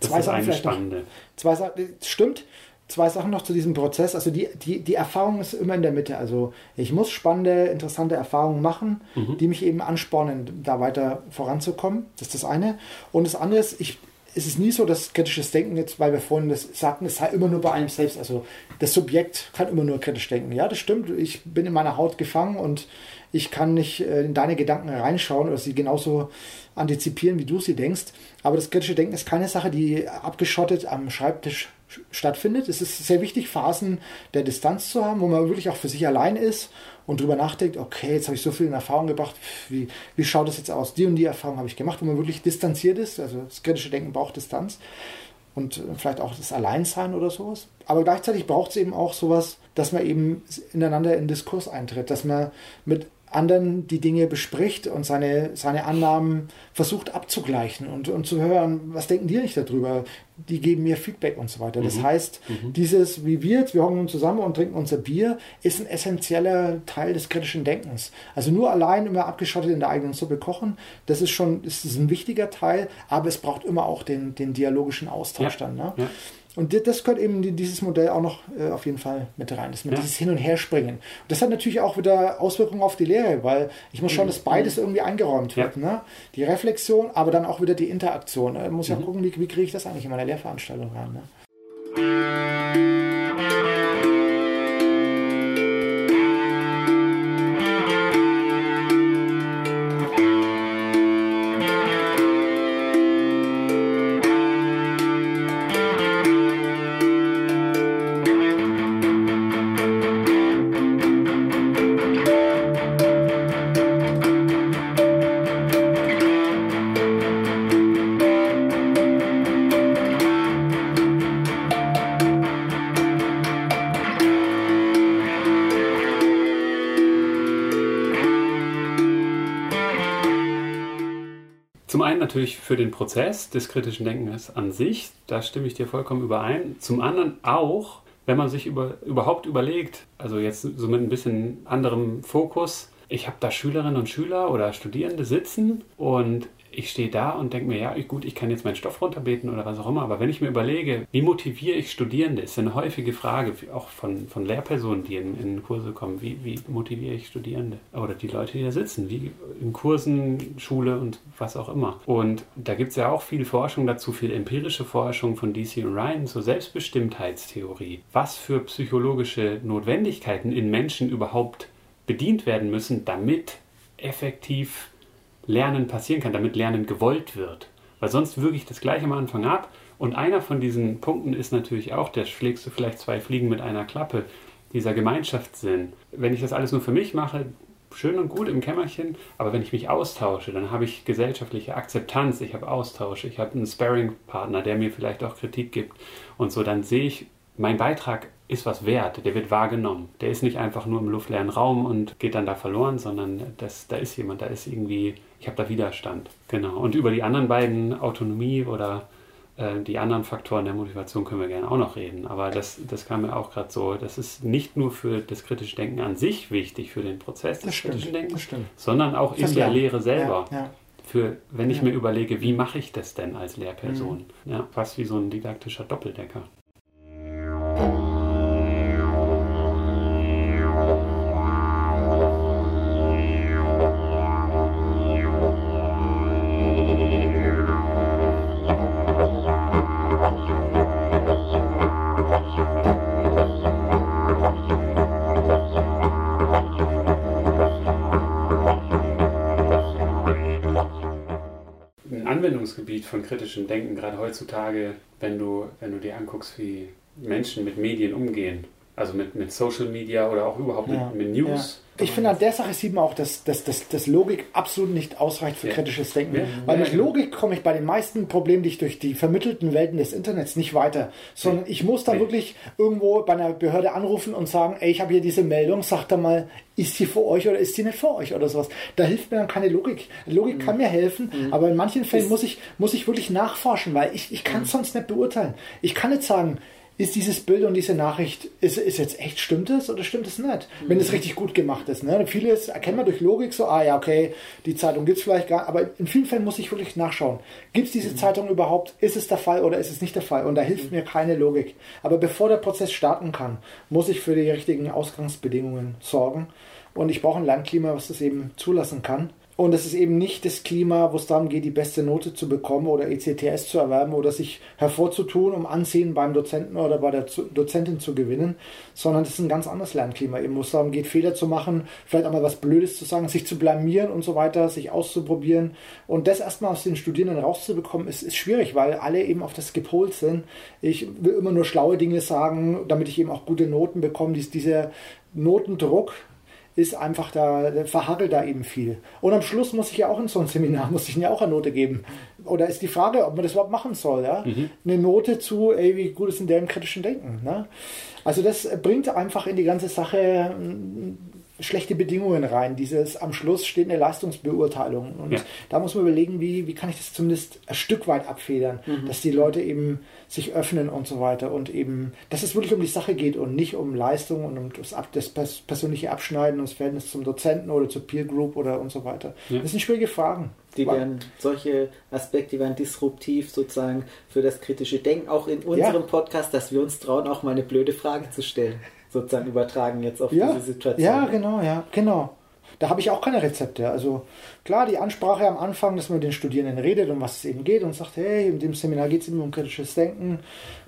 Das zwei Sachen vielleicht spannende. noch. Zwei Sachen, stimmt. Zwei Sachen noch zu diesem Prozess. Also die, die, die Erfahrung ist immer in der Mitte. Also ich muss spannende, interessante Erfahrungen machen, mhm. die mich eben anspornen, da weiter voranzukommen. Das ist das eine. Und das andere ist, ich, es ist nie so, dass kritisches Denken jetzt, weil wir vorhin das sagten, es sei immer nur bei einem selbst. Also das Subjekt kann immer nur kritisch denken. Ja, das stimmt. Ich bin in meiner Haut gefangen und ich kann nicht äh, in deine Gedanken reinschauen oder sie genauso antizipieren, wie du sie denkst. Aber das kritische Denken ist keine Sache, die abgeschottet am Schreibtisch stattfindet. Es ist sehr wichtig, Phasen der Distanz zu haben, wo man wirklich auch für sich allein ist und drüber nachdenkt, okay, jetzt habe ich so viel in Erfahrung gebracht, wie, wie schaut das jetzt aus? Die und die Erfahrung habe ich gemacht, wo man wirklich distanziert ist. Also das kritische Denken braucht Distanz und äh, vielleicht auch das Alleinsein oder sowas. Aber gleichzeitig braucht es eben auch sowas, dass man eben ineinander in Diskurs eintritt, dass man mit anderen die Dinge bespricht und seine, seine Annahmen versucht abzugleichen und, und zu hören, was denken die nicht darüber? Die geben mir Feedback und so weiter. Das mhm. heißt, mhm. dieses, wie wir jetzt, wir hocken zusammen und trinken unser Bier, ist ein essentieller Teil des kritischen Denkens. Also nur allein immer abgeschottet in der eigenen Suppe kochen, das ist schon, ist ein wichtiger Teil, aber es braucht immer auch den, den dialogischen Austausch ja. dann. Ne? Ja. Und das gehört eben dieses Modell auch noch äh, auf jeden Fall mit rein, dass man ja. dieses Hin- und Herspringen. Und das hat natürlich auch wieder Auswirkungen auf die Lehre, weil ich muss schauen, dass beides irgendwie eingeräumt wird. Ja. Ne? Die Reflexion, aber dann auch wieder die Interaktion. Ich muss ja mhm. gucken, wie, wie kriege ich das eigentlich in meiner Lehrveranstaltung rein. Ne? Natürlich für den Prozess des kritischen Denkens an sich, da stimme ich dir vollkommen überein. Zum anderen auch, wenn man sich über, überhaupt überlegt, also jetzt so mit ein bisschen anderem Fokus, ich habe da Schülerinnen und Schüler oder Studierende sitzen und ich stehe da und denke mir, ja, gut, ich kann jetzt meinen Stoff runterbeten oder was auch immer, aber wenn ich mir überlege, wie motiviere ich Studierende, ist eine häufige Frage, auch von, von Lehrpersonen, die in, in Kurse kommen, wie, wie motiviere ich Studierende oder die Leute, die da sitzen, wie in Kursen, Schule und was auch immer. Und da gibt es ja auch viel Forschung dazu, viel empirische Forschung von DC und Ryan zur Selbstbestimmtheitstheorie. Was für psychologische Notwendigkeiten in Menschen überhaupt bedient werden müssen, damit effektiv Lernen passieren kann, damit Lernen gewollt wird. Weil sonst wirklich das gleiche am Anfang ab. Und einer von diesen Punkten ist natürlich auch, der schlägst du vielleicht zwei Fliegen mit einer Klappe, dieser Gemeinschaftssinn. Wenn ich das alles nur für mich mache, schön und gut im Kämmerchen, aber wenn ich mich austausche, dann habe ich gesellschaftliche Akzeptanz, ich habe Austausch, ich habe einen Sparring-Partner, der mir vielleicht auch Kritik gibt und so, dann sehe ich, mein Beitrag ist was wert, der wird wahrgenommen. Der ist nicht einfach nur im luftleeren Raum und geht dann da verloren, sondern das, da ist jemand, da ist irgendwie, ich habe da Widerstand. Genau. Und über die anderen beiden, Autonomie oder äh, die anderen Faktoren der Motivation können wir gerne auch noch reden. Aber das, das kam mir auch gerade so, das ist nicht nur für das kritische Denken an sich wichtig, für den Prozess des stimmt, kritischen Denkens, sondern auch in der Lehre selber. Ja, ja. Für, wenn ich ja. mir überlege, wie mache ich das denn als Lehrperson? Mhm. Ja, fast wie so ein didaktischer Doppeldecker. Anwendungsgebiet von kritischem Denken, gerade heutzutage, wenn du, wenn du dir anguckst, wie Menschen mit Medien umgehen. Also mit, mit Social Media oder auch überhaupt ja. mit, mit, News. Ja. Ich finde, an der Sache sieht man auch, dass, dass, dass, dass Logik absolut nicht ausreicht für ja. kritisches Denken. Weil mit Logik komme ich bei den meisten Problemen, die ich durch die vermittelten Welten des Internets nicht weiter. Sondern ich muss dann wirklich irgendwo bei einer Behörde anrufen und sagen, ey, ich habe hier diese Meldung, sagt da mal, ist die für euch oder ist die nicht für euch oder sowas. Da hilft mir dann keine Logik. Logik mhm. kann mir helfen, mhm. aber in manchen Fällen muss ich, muss ich wirklich nachforschen, weil ich, ich kann es mhm. sonst nicht beurteilen. Ich kann nicht sagen, ist dieses Bild und diese Nachricht, ist, ist jetzt echt, stimmt es oder stimmt es nicht? Mhm. Wenn es richtig gut gemacht ist. Ne? Vieles erkennt man durch Logik so, ah ja, okay, die Zeitung gibt es vielleicht gar aber in vielen Fällen muss ich wirklich nachschauen. Gibt es diese mhm. Zeitung überhaupt? Ist es der Fall oder ist es nicht der Fall? Und da hilft mhm. mir keine Logik. Aber bevor der Prozess starten kann, muss ich für die richtigen Ausgangsbedingungen sorgen. Und ich brauche ein Landklima, was das eben zulassen kann. Und es ist eben nicht das Klima, wo es darum geht, die beste Note zu bekommen oder ECTS zu erwerben oder sich hervorzutun, um Ansehen beim Dozenten oder bei der Dozentin zu gewinnen, sondern es ist ein ganz anderes Lernklima, eben, wo es darum geht, Fehler zu machen, vielleicht auch mal was Blödes zu sagen, sich zu blamieren und so weiter, sich auszuprobieren. Und das erstmal aus den Studierenden rauszubekommen, ist, ist schwierig, weil alle eben auf das gepolt sind. Ich will immer nur schlaue Dinge sagen, damit ich eben auch gute Noten bekomme. Dies, dieser Notendruck, ist einfach da, verhagelt da eben viel. Und am Schluss muss ich ja auch in so ein Seminar, *laughs* muss ich mir auch eine Note geben. Oder ist die Frage, ob man das überhaupt machen soll, ja? Mhm. Eine Note zu, ey, wie gut ist denn der im kritischen Denken, ne? Also das bringt einfach in die ganze Sache schlechte Bedingungen rein. Dieses am Schluss steht eine Leistungsbeurteilung. Und ja. da muss man überlegen, wie, wie kann ich das zumindest ein Stück weit abfedern, mhm. dass die Leute eben sich öffnen und so weiter. Und eben, dass es wirklich um die Sache geht und nicht um Leistung und um das, das persönliche Abschneiden und das Verhältnis zum Dozenten oder zur Peer Group oder und so weiter. Ja. Das sind schwierige Fragen. Die werden, solche Aspekte werden disruptiv sozusagen für das kritische Denken, auch in unserem ja. Podcast, dass wir uns trauen, auch mal eine blöde Frage zu stellen sozusagen übertragen jetzt auf ja, diese Situation. Ja, genau, ja, genau. Da habe ich auch keine Rezepte. Also klar, die Ansprache am Anfang, dass man mit den Studierenden redet, um was es eben geht und sagt, hey, in dem Seminar geht es eben um kritisches Denken,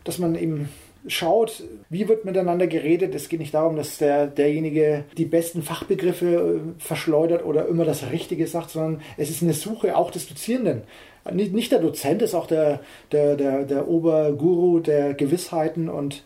dass man eben schaut, wie wird miteinander geredet. Es geht nicht darum, dass der, derjenige die besten Fachbegriffe äh, verschleudert oder immer das Richtige sagt, sondern es ist eine Suche auch des Dozierenden. Nicht, nicht der Dozent ist auch der, der, der, der Oberguru der Gewissheiten und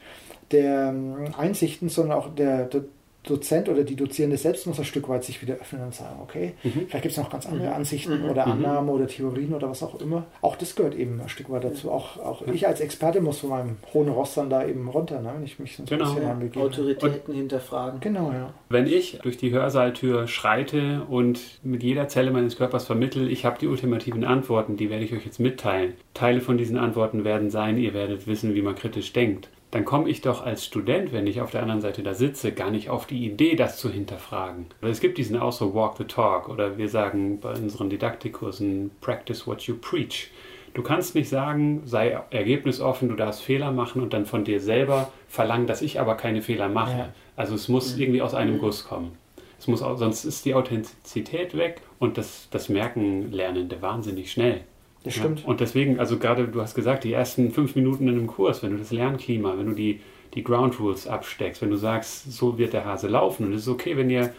der ähm, Einsichten, sondern auch der, der Dozent oder die Dozierende selbst muss ein Stück weit sich wieder öffnen und sagen, okay, mhm. vielleicht gibt es noch ganz andere mhm. Ansichten mhm. oder mhm. Annahmen oder Theorien oder was auch immer. Auch das gehört eben ein Stück weit dazu. Auch, auch ja. ich als Experte muss von meinem hohen Ross dann da eben runter, ne, wenn ich mich so ein genau. bisschen anbegebe. Autoritäten und hinterfragen. Genau, ja. Wenn ich durch die Hörsaaltür schreite und mit jeder Zelle meines Körpers vermittel, ich habe die ultimativen Antworten, die werde ich euch jetzt mitteilen. Teile von diesen Antworten werden sein, ihr werdet wissen, wie man kritisch denkt dann komme ich doch als Student, wenn ich auf der anderen Seite da sitze, gar nicht auf die Idee, das zu hinterfragen. Weil es gibt diesen Ausdruck Walk the Talk oder wir sagen bei unseren Didaktikkursen Practice what you preach. Du kannst nicht sagen, sei ergebnisoffen, du darfst Fehler machen und dann von dir selber verlangen, dass ich aber keine Fehler mache. Ja. Also es muss mhm. irgendwie aus einem mhm. Guss kommen. Es muss, sonst ist die Authentizität weg und das, das merken Lernende wahnsinnig schnell. Das stimmt. Ja, und deswegen, also gerade, du hast gesagt, die ersten fünf Minuten in einem Kurs, wenn du das Lernklima, wenn du die, die Ground Rules absteckst, wenn du sagst, so wird der Hase laufen und es ist okay, wenn ihr,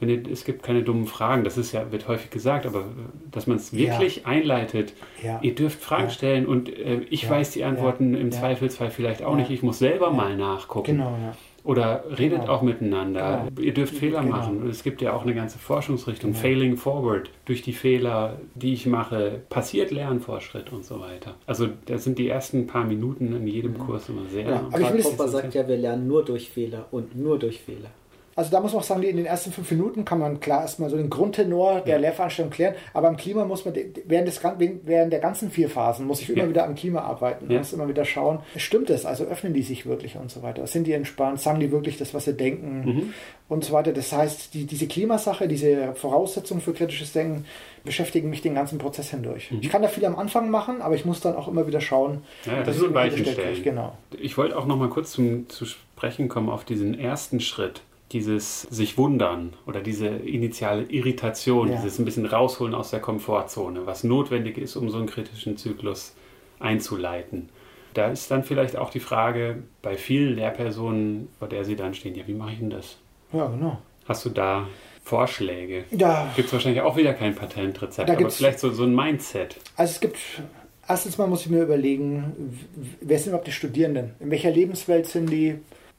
wenn ihr, es gibt keine dummen Fragen, das ist ja, wird häufig gesagt, aber dass man es wirklich ja. einleitet, ja. ihr dürft Fragen stellen und äh, ich weiß die Antworten im Zweifelsfall vielleicht auch nicht, ich muss selber mal nachgucken. Genau, ja. Oder redet genau. auch miteinander. Genau. Ihr dürft Fehler genau. machen. Es gibt ja auch eine ganze Forschungsrichtung. Genau. Failing forward. Durch die Fehler, die ich mache, passiert Lernfortschritt und so weiter. Also da sind die ersten paar Minuten in jedem mhm. Kurs immer sehr. Ja, aber Karl Popper sagt ja, wir lernen nur durch Fehler und nur durch Fehler. Also da muss man auch sagen, in den ersten fünf Minuten kann man klar erstmal so den Grundtenor der ja. Lehrveranstaltung klären, aber am Klima muss man während, des, während der ganzen vier Phasen muss ich immer ja. wieder am Klima arbeiten, ja. muss immer wieder schauen, stimmt es, also öffnen die sich wirklich und so weiter, sind die entspannt, sagen die wirklich das, was sie denken mhm. und so weiter. Das heißt, die, diese Klimasache, diese Voraussetzungen für kritisches Denken beschäftigen mich den ganzen Prozess hindurch. Mhm. Ich kann da viel am Anfang machen, aber ich muss dann auch immer wieder schauen, ja, das ist ein Weichenstellen. Genau. Ich wollte auch noch mal kurz zum, zu sprechen kommen auf diesen ersten Schritt dieses sich wundern oder diese initiale Irritation, ja. dieses ein bisschen rausholen aus der Komfortzone, was notwendig ist, um so einen kritischen Zyklus einzuleiten. Da ist dann vielleicht auch die Frage bei vielen Lehrpersonen, vor der sie dann stehen, ja, wie mache ich denn das? Ja, genau. Hast du da Vorschläge? Da gibt es wahrscheinlich auch wieder kein Patentrezept, aber vielleicht so, so ein Mindset. Also es gibt erstens mal muss ich mir überlegen, wer sind überhaupt die Studierenden? In welcher Lebenswelt sind die?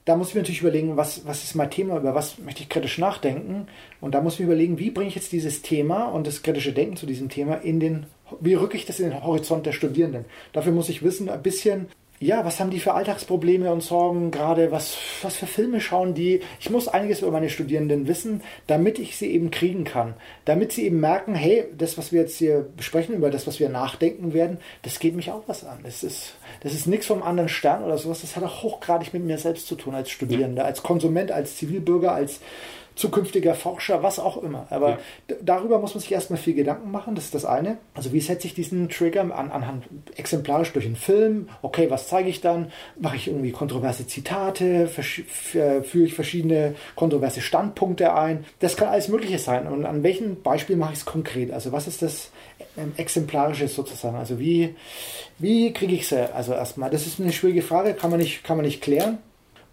Da muss ich mir natürlich überlegen, was, was ist mein Thema, über was möchte ich kritisch nachdenken. Und da muss ich mir überlegen, wie bringe ich jetzt dieses Thema und das kritische Denken zu diesem Thema in den, wie rücke ich das in den Horizont der Studierenden. Dafür muss ich wissen, ein bisschen, ja, was haben die für Alltagsprobleme und Sorgen gerade, was, was für Filme schauen die. Ich muss einiges über meine Studierenden wissen, damit ich sie eben kriegen kann. Damit sie eben merken, hey, das, was wir jetzt hier besprechen, über das, was wir nachdenken werden, das geht mich auch was an. Das ist, das ist nichts vom anderen Stern oder sowas. Das hat auch hochgradig mit mir selbst zu tun als Studierender, als Konsument, als Zivilbürger, als zukünftiger Forscher, was auch immer. Aber ja. darüber muss man sich erstmal viel Gedanken machen, das ist das eine. Also wie setze ich diesen Trigger an, anhand exemplarisch durch einen Film? Okay, was zeige ich dann? Mache ich irgendwie kontroverse Zitate? Führe ich verschiedene kontroverse Standpunkte ein? Das kann alles Mögliche sein. Und an welchem Beispiel mache ich es konkret? Also was ist das ähm, Exemplarische sozusagen? Also wie, wie kriege ich es also erstmal? Das ist eine schwierige Frage, kann man nicht, kann man nicht klären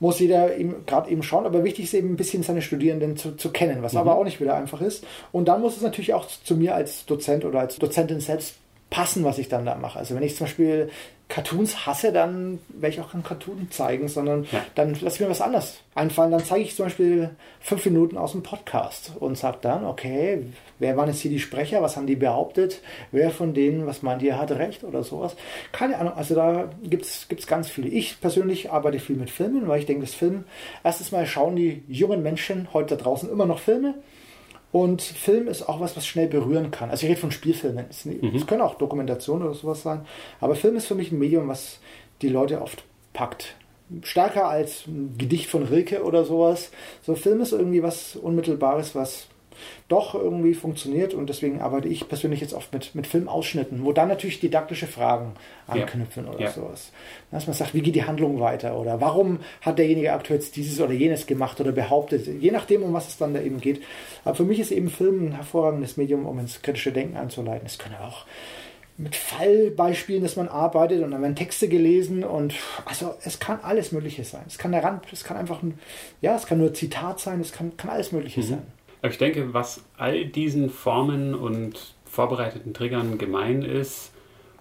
muss jeder gerade eben schauen. Aber wichtig ist eben ein bisschen seine Studierenden zu, zu kennen, was mhm. aber auch nicht wieder einfach ist. Und dann muss es natürlich auch zu mir als Dozent oder als Dozentin selbst passen, was ich dann da mache. Also wenn ich zum Beispiel Cartoons hasse, dann werde ich auch keinen Cartoon zeigen, sondern ja. dann lasse ich mir was anderes einfallen. Dann zeige ich zum Beispiel fünf Minuten aus dem Podcast und sage dann, okay, wer waren jetzt hier die Sprecher, was haben die behauptet, wer von denen, was meint ihr, hat recht oder sowas. Keine Ahnung, also da gibt es ganz viele. Ich persönlich arbeite viel mit Filmen, weil ich denke, das Film, erstens mal schauen die jungen Menschen heute da draußen immer noch Filme und Film ist auch was, was schnell berühren kann. Also ich rede von Spielfilmen. Es, mhm. können auch Dokumentationen oder sowas sein. Aber Film ist für mich ein Medium, was die Leute oft packt. Stärker als ein Gedicht von Rilke oder sowas. So Film ist irgendwie was Unmittelbares, was doch irgendwie funktioniert und deswegen arbeite ich persönlich jetzt oft mit, mit Filmausschnitten, wo dann natürlich didaktische Fragen anknüpfen ja. oder ja. sowas. Dass man sagt, wie geht die Handlung weiter oder warum hat derjenige aktuell jetzt dieses oder jenes gemacht oder behauptet, je nachdem, um was es dann da eben geht. Aber für mich ist eben Film ein hervorragendes Medium, um ins kritische Denken anzuleiten. Es können auch mit Fallbeispielen, dass man arbeitet und dann werden Texte gelesen und also es kann alles Mögliche sein. Es kann der Rand, es kann einfach ein, ja, es kann nur Zitat sein, es kann, kann alles Mögliche mhm. sein. Aber ich denke, was all diesen Formen und vorbereiteten Triggern gemein ist,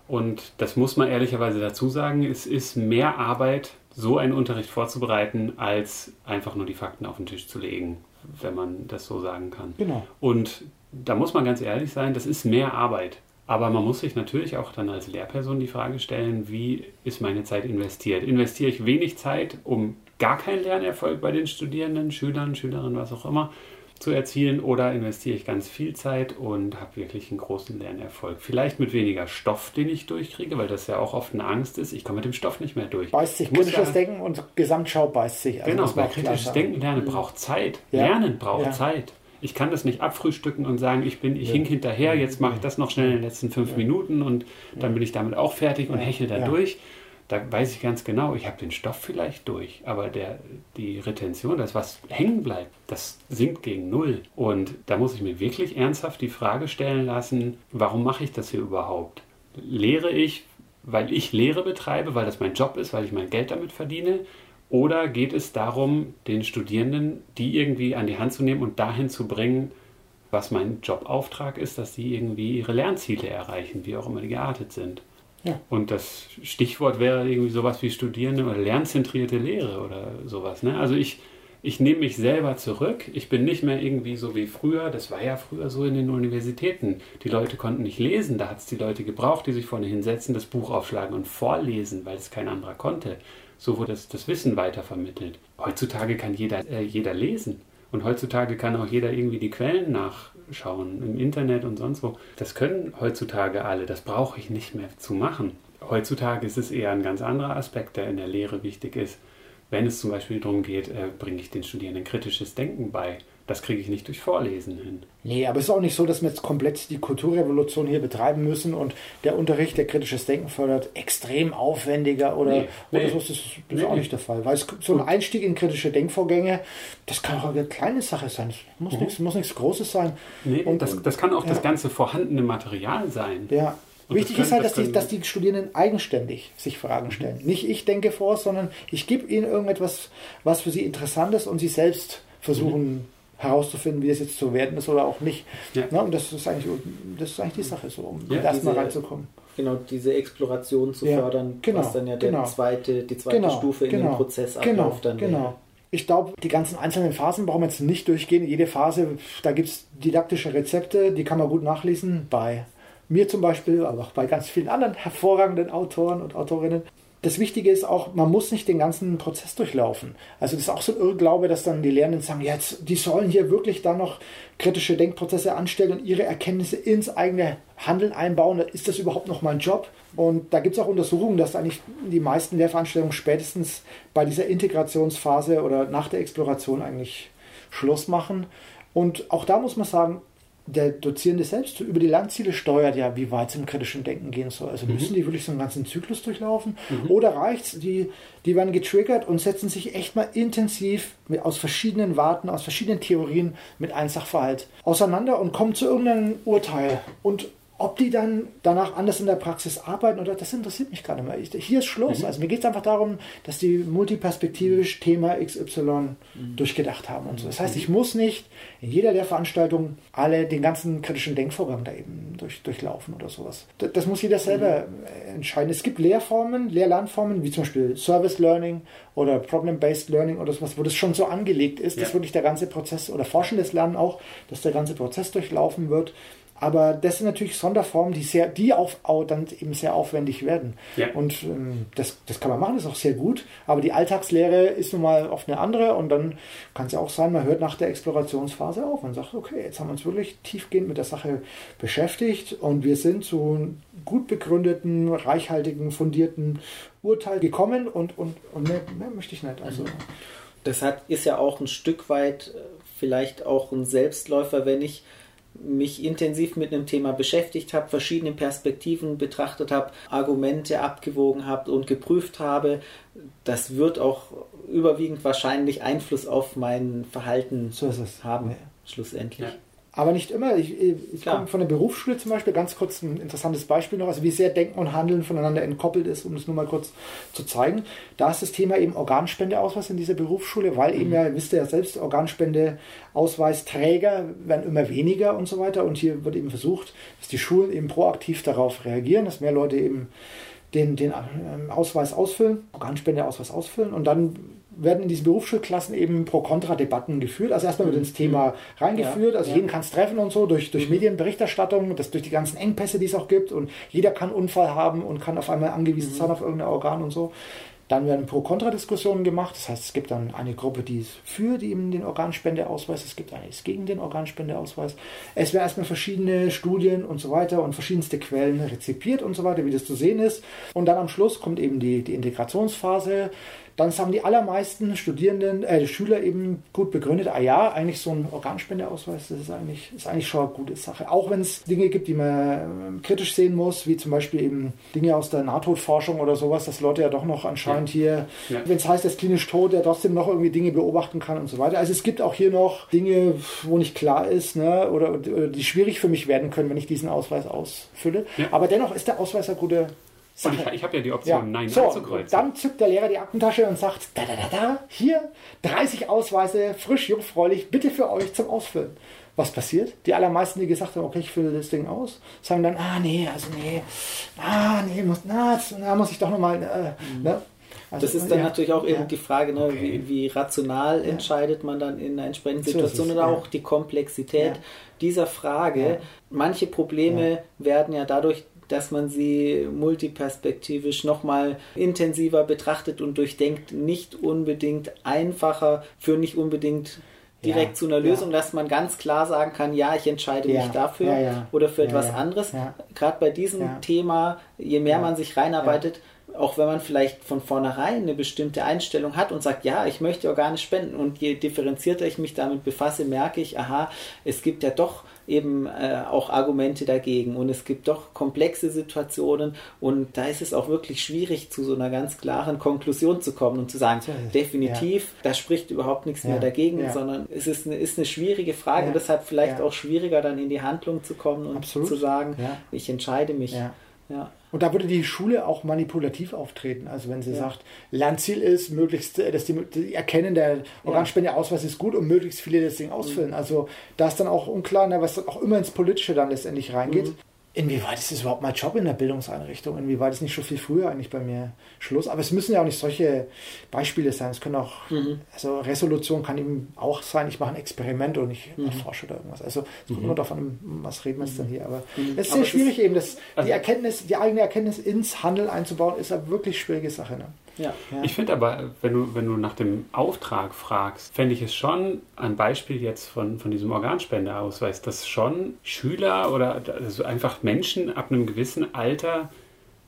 und das muss man ehrlicherweise dazu sagen, es ist mehr Arbeit, so einen Unterricht vorzubereiten, als einfach nur die Fakten auf den Tisch zu legen, wenn man das so sagen kann. Genau. Und da muss man ganz ehrlich sein, das ist mehr Arbeit. Aber man muss sich natürlich auch dann als Lehrperson die Frage stellen, wie ist meine Zeit investiert? Investiere ich wenig Zeit, um gar keinen Lernerfolg bei den Studierenden, Schülern, Schülerinnen, was auch immer, zu erzielen oder investiere ich ganz viel Zeit und habe wirklich einen großen Lernerfolg. Vielleicht mit weniger Stoff, den ich durchkriege, weil das ja auch oft eine Angst ist. Ich komme mit dem Stoff nicht mehr durch. Beißt sich kritisches ja, Denken und Gesamtschau beißt sich. Also genau, weil kritisches Denken lernen braucht Zeit. Ja. Lernen braucht ja. Zeit. Ich kann das nicht abfrühstücken und sagen, ich bin, ich hink hinterher, jetzt mache ich das noch schnell in den letzten fünf Minuten und dann bin ich damit auch fertig und hechel da durch da weiß ich ganz genau, ich habe den Stoff vielleicht durch, aber der, die Retention, das was hängen bleibt, das sinkt gegen Null. Und da muss ich mir wirklich ernsthaft die Frage stellen lassen, warum mache ich das hier überhaupt? Lehre ich, weil ich Lehre betreibe, weil das mein Job ist, weil ich mein Geld damit verdiene? Oder geht es darum, den Studierenden die irgendwie an die Hand zu nehmen und dahin zu bringen, was mein Jobauftrag ist, dass sie irgendwie ihre Lernziele erreichen, wie auch immer die geartet sind? Und das Stichwort wäre irgendwie sowas wie Studierende oder lernzentrierte Lehre oder sowas. Ne? Also ich, ich nehme mich selber zurück. Ich bin nicht mehr irgendwie so wie früher. Das war ja früher so in den Universitäten. Die Leute konnten nicht lesen. Da hat es die Leute gebraucht, die sich vorne hinsetzen, das Buch aufschlagen und vorlesen, weil es kein anderer konnte. So wurde das, das Wissen weitervermittelt. Heutzutage kann jeder, äh, jeder lesen. Und heutzutage kann auch jeder irgendwie die Quellen nachschauen im Internet und sonst wo. Das können heutzutage alle. Das brauche ich nicht mehr zu machen. Heutzutage ist es eher ein ganz anderer Aspekt, der in der Lehre wichtig ist. Wenn es zum Beispiel darum geht, äh, bringe ich den Studierenden kritisches Denken bei das kriege ich nicht durch Vorlesen hin. Nee, aber es ist auch nicht so, dass wir jetzt komplett die Kulturrevolution hier betreiben müssen und der Unterricht, der kritisches Denken fördert, extrem aufwendiger oder, nee, oder nee. so. Das ist, das ist auch nicht der Fall. Weil es, so ein Einstieg in kritische Denkvorgänge, das kann auch eine kleine Sache sein. Das muss, mhm. nichts, muss nichts Großes sein. Nee, und das, das kann auch ja. das ganze vorhandene Material sein. Ja, und Wichtig können, ist halt, das dass die, dass die Studierenden eigenständig sich Fragen stellen. Mhm. Nicht ich denke vor, sondern ich gebe ihnen irgendetwas, was für sie interessant ist und sie selbst versuchen mhm herauszufinden, wie es jetzt zu werden ist oder auch nicht. Ja. Ne? Und das ist, eigentlich, das ist eigentlich die Sache so, um ja, erstmal reinzukommen. Genau, diese Exploration zu ja, fördern, genau, was dann ja genau. der zweite, die zweite genau, Stufe in genau, dem Prozess genau, dann Genau. Wäre. Ich glaube, die ganzen einzelnen Phasen brauchen wir jetzt nicht durchgehen. Jede Phase, da gibt es didaktische Rezepte, die kann man gut nachlesen. Bei mir zum Beispiel, aber auch bei ganz vielen anderen hervorragenden Autoren und Autorinnen das Wichtige ist auch, man muss nicht den ganzen Prozess durchlaufen. Also das ist auch so ein Irrglaube, dass dann die Lehrenden sagen, jetzt, die sollen hier wirklich dann noch kritische Denkprozesse anstellen und ihre Erkenntnisse ins eigene Handeln einbauen. Ist das überhaupt noch mein Job? Und da gibt es auch Untersuchungen, dass eigentlich die meisten Lehrveranstaltungen spätestens bei dieser Integrationsphase oder nach der Exploration eigentlich Schluss machen. Und auch da muss man sagen, der Dozierende selbst über die Lernziele steuert ja, wie weit es im kritischen Denken gehen soll. Also müssen mhm. die wirklich so einen ganzen Zyklus durchlaufen? Mhm. Oder reicht es, die, die werden getriggert und setzen sich echt mal intensiv mit, aus verschiedenen Warten, aus verschiedenen Theorien mit einem Sachverhalt auseinander und kommen zu irgendeinem Urteil. Und ob die dann danach anders in der Praxis arbeiten oder das interessiert mich gerade mal. Hier ist Schluss. Mhm. Also mir geht es einfach darum, dass die multiperspektivisch Thema XY mhm. durchgedacht haben und so. Das heißt, ich muss nicht in jeder der Veranstaltungen alle den ganzen kritischen Denkvorgang da eben durch, durchlaufen oder sowas. Das, das muss jeder selber mhm. entscheiden. Es gibt Lehrformen, Lehrlernformen, wie zum Beispiel Service Learning oder Problem-Based Learning oder sowas, wo das schon so angelegt ist, ja. dass wirklich der ganze Prozess oder forschendes Lernen auch, dass der ganze Prozess durchlaufen wird. Aber das sind natürlich Sonderformen, die sehr, die auf, dann eben sehr aufwendig werden. Ja. Und ähm, das, das kann man machen, das ist auch sehr gut. Aber die Alltagslehre ist nun mal oft eine andere und dann kann es ja auch sein, man hört nach der Explorationsphase auf und sagt, okay, jetzt haben wir uns wirklich tiefgehend mit der Sache beschäftigt und wir sind zu einem gut begründeten, reichhaltigen, fundierten Urteil gekommen und, und, und mehr, mehr möchte ich nicht. Also, das hat, ist ja auch ein Stück weit äh, vielleicht auch ein Selbstläufer, wenn ich mich intensiv mit einem Thema beschäftigt habe, verschiedene Perspektiven betrachtet habe, Argumente abgewogen habe und geprüft habe, das wird auch überwiegend wahrscheinlich Einfluss auf mein Verhalten so haben, ja. schlussendlich. Ja. Aber nicht immer. Ich, ich komme von der Berufsschule zum Beispiel, ganz kurz ein interessantes Beispiel noch, also wie sehr Denken und Handeln voneinander entkoppelt ist, um es nur mal kurz zu zeigen. Da ist das Thema eben Organspendeausweis in dieser Berufsschule, weil mhm. eben ja, wisst ihr ja selbst, Organspendeausweisträger werden immer weniger und so weiter. Und hier wird eben versucht, dass die Schulen eben proaktiv darauf reagieren, dass mehr Leute eben den, den ähm, Ausweis ausfüllen, Organspendeausweis ausfüllen und dann werden in diesen Berufsschulklassen eben Pro-Kontra-Debatten geführt. Also erstmal wird ins Thema mhm. reingeführt, also ja. jeden kann es treffen und so, durch, durch mhm. Medienberichterstattung, das, durch die ganzen Engpässe, die es auch gibt und jeder kann Unfall haben und kann auf einmal angewiesen mhm. sein auf irgendein Organ und so. Dann werden Pro-Kontra-Diskussionen gemacht. Das heißt, es gibt dann eine Gruppe, die ist für die eben den Organspendeausweis, es gibt eine, die ist gegen den Organspendeausweis. Es werden erstmal verschiedene Studien und so weiter und verschiedenste Quellen rezipiert und so weiter, wie das zu sehen ist. Und dann am Schluss kommt eben die, die Integrationsphase dann haben die allermeisten Studierenden, äh, Schüler eben gut begründet, ah ja, eigentlich so ein Organspendeausweis, das ist eigentlich, ist eigentlich schon eine gute Sache. Auch wenn es Dinge gibt, die man äh, kritisch sehen muss, wie zum Beispiel eben Dinge aus der Nahtodforschung oder sowas, dass Leute ja doch noch anscheinend hier, ja. wenn es heißt, er ist klinisch tot, der trotzdem noch irgendwie Dinge beobachten kann und so weiter. Also es gibt auch hier noch Dinge, wo nicht klar ist, ne, oder, oder die schwierig für mich werden können, wenn ich diesen Ausweis ausfülle. Ja. Aber dennoch ist der Ausweis eine gute Sache. Und ich, ich habe ja die Option, ja. Nein so, anzukreuzen. Dann zückt der Lehrer die Aktentasche und sagt, da, da, da, da, hier 30 Ausweise, frisch, jungfräulich, bitte für euch zum Ausfüllen. Was passiert? Die allermeisten, die gesagt haben, okay, ich fülle das Ding aus, sagen dann, ah, nee, also nee, ah, nee, muss, na, na muss ich doch nochmal, äh, mhm. ne? Also, das ist dann ja, natürlich auch eben ja, die Frage, ne, okay. wie, wie, rational ja. entscheidet man dann in einer entsprechenden Situation oder auch die Komplexität dieser Frage. Manche Probleme werden ja dadurch dass man sie multiperspektivisch nochmal intensiver betrachtet und durchdenkt, nicht unbedingt einfacher, für nicht unbedingt direkt ja, zu einer Lösung, ja. dass man ganz klar sagen kann, ja, ich entscheide ja, mich dafür oder für etwas anderes. Gerade bei diesem Thema, je mehr man sich reinarbeitet, auch wenn man vielleicht von vornherein eine bestimmte Einstellung hat und sagt, ja, ich möchte organisch spenden und je differenzierter ich mich damit befasse, merke ich, aha, es gibt ja doch eben äh, auch Argumente dagegen und es gibt doch komplexe Situationen und da ist es auch wirklich schwierig, zu so einer ganz klaren Konklusion zu kommen und zu sagen, definitiv, ja. da spricht überhaupt nichts ja. mehr dagegen, ja. sondern es ist eine, ist eine schwierige Frage deshalb vielleicht auch schwieriger, dann in die Handlung zu kommen und Absolut. zu sagen, ich entscheide mich. Ja. Und da würde die Schule auch manipulativ auftreten. Also wenn sie ja. sagt, Lernziel ist, möglichst, äh, dass die, die erkennen, der Organspendeausweis ist gut und möglichst viele das Ding ausfüllen. Mhm. Also da ist dann auch unklar, ne, was auch immer ins Politische dann letztendlich reingeht. Mhm. Inwieweit ist das überhaupt mein Job in der Bildungseinrichtung? Inwieweit ist nicht schon viel früher eigentlich bei mir Schluss? Aber es müssen ja auch nicht solche Beispiele sein. Es können auch, mhm. also Resolution kann eben auch sein, ich mache ein Experiment und ich mhm. erforsche oder irgendwas. Also es kommt mhm. immer davon, was reden wir jetzt denn hier? Aber mhm. es ist sehr schwierig ist, eben, das, also die Erkenntnis, die eigene Erkenntnis ins Handeln einzubauen, ist eine wirklich schwierige Sache. Ne? Ja. Ich finde aber, wenn du, wenn du nach dem Auftrag fragst, fände ich es schon ein Beispiel jetzt von, von diesem Organspendeausweis, dass schon Schüler oder also einfach Menschen ab einem gewissen Alter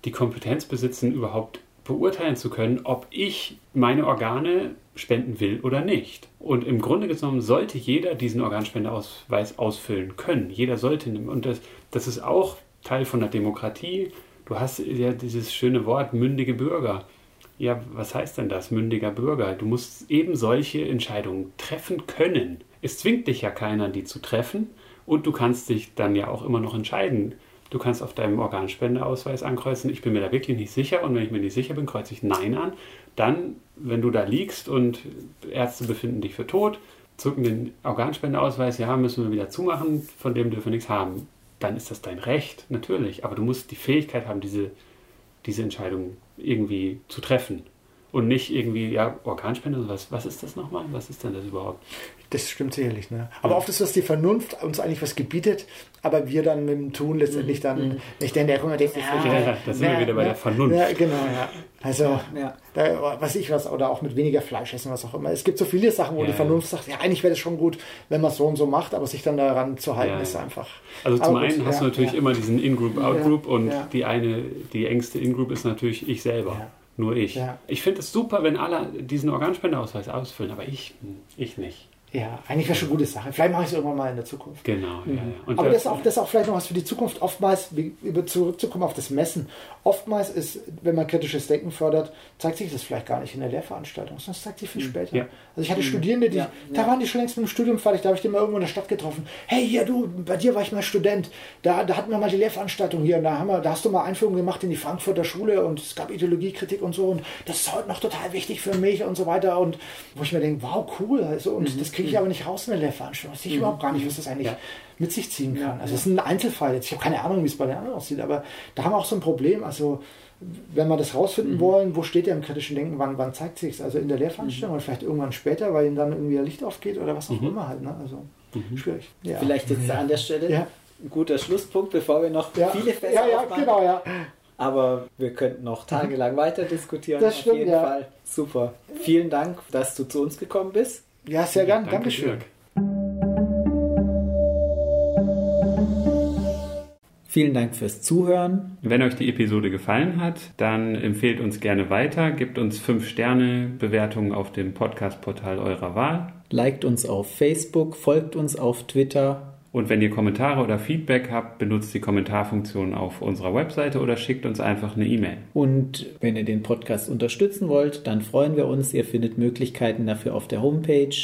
die Kompetenz besitzen, überhaupt beurteilen zu können, ob ich meine Organe spenden will oder nicht. Und im Grunde genommen sollte jeder diesen Organspendeausweis ausfüllen können. Jeder sollte. Und das, das ist auch Teil von der Demokratie. Du hast ja dieses schöne Wort mündige Bürger. Ja, was heißt denn das, mündiger Bürger? Du musst eben solche Entscheidungen treffen können. Es zwingt dich ja keiner, die zu treffen. Und du kannst dich dann ja auch immer noch entscheiden. Du kannst auf deinem Organspendeausweis ankreuzen, ich bin mir da wirklich nicht sicher. Und wenn ich mir nicht sicher bin, kreuze ich Nein an. Dann, wenn du da liegst und Ärzte befinden dich für tot, zücken den Organspendeausweis, ja, müssen wir wieder zumachen, von dem dürfen wir nichts haben. Dann ist das dein Recht, natürlich. Aber du musst die Fähigkeit haben, diese, diese Entscheidung irgendwie zu treffen. Und nicht irgendwie, ja, Organspende, was, was ist das nochmal? Was ist denn das überhaupt? Das stimmt sicherlich. Ne? Aber ja. oft ist das die Vernunft uns eigentlich was gebietet, aber wir dann mit dem Tun letztendlich dann mhm. nicht denken, der Kunde denkt, ja, ja, da sind wir wieder bei der Vernunft. Ja, genau, ja. Also, ja. Da, was ich was, oder auch mit weniger Fleisch essen, was auch immer. Es gibt so viele Sachen, wo die Vernunft sagt, ja, eigentlich wäre das schon gut, wenn man es so und so macht, aber sich dann daran zu halten, ist einfach. Also zum einen hast du natürlich immer diesen In-Group, Out-Group und die eine, die engste In-Group ist natürlich ich selber. Nur ich. Ich finde es super, wenn alle diesen Organspendeausweis ausfüllen, aber ich, ich nicht. Ja, eigentlich wäre schon eine gute Sache. Vielleicht mache ich es irgendwann mal in der Zukunft. Genau, mhm. ja, ja. Aber das ist, auch, das ist auch vielleicht noch was für die Zukunft. Oftmals, über zurückzukommen auf das Messen, oftmals ist, wenn man kritisches Denken fördert, zeigt sich das vielleicht gar nicht in der Lehrveranstaltung, sondern es zeigt sich viel mhm. später. Ja. Also ich hatte mhm. Studierende, die, da waren die schon längst mit dem Studium fertig, da habe ich die mal irgendwo in der Stadt getroffen. Hey, hier du, bei dir war ich mal Student, da, da hatten wir mal die Lehrveranstaltung hier und da, haben wir, da hast du mal Einführung gemacht in die Frankfurter Schule und es gab Ideologiekritik und so und das ist heute noch total wichtig für mich und so weiter und wo ich mir denke, wow, cool, also und mhm. das kriege ich aber nicht raus in der Lehrveranstaltung. Ich sehe mhm. überhaupt gar nicht, was das eigentlich ja. mit sich ziehen kann. Also es ist ein Einzelfall jetzt. Ich habe keine Ahnung, wie es bei den anderen aussieht, aber da haben wir auch so ein Problem. Also wenn wir das rausfinden mhm. wollen, wo steht der im kritischen Denken, wann, wann zeigt sich es? Also in der Lehrveranstaltung mhm. oder vielleicht irgendwann später, weil ihm dann irgendwie ein Licht aufgeht oder was auch mhm. immer halt. Ne? Also mhm. schwierig. Ja. Vielleicht jetzt an der Stelle ja. ein guter Schlusspunkt, bevor wir noch ja. viele Fälle ja, ja, aufmachen. Genau, ja. Aber wir könnten noch tagelang weiter diskutieren. Das stimmt, auf jeden ja. Fall. Super. Vielen Dank, dass du zu uns gekommen bist. Ja, sehr gern. Danke Dankeschön. Dirk. Vielen Dank fürs Zuhören. Wenn euch die Episode gefallen hat, dann empfehlt uns gerne weiter, gebt uns 5 Sterne Bewertungen auf dem Podcast-Portal eurer Wahl. Liked uns auf Facebook, folgt uns auf Twitter. Und wenn ihr Kommentare oder Feedback habt, benutzt die Kommentarfunktion auf unserer Webseite oder schickt uns einfach eine E-Mail. Und wenn ihr den Podcast unterstützen wollt, dann freuen wir uns. Ihr findet Möglichkeiten dafür auf der Homepage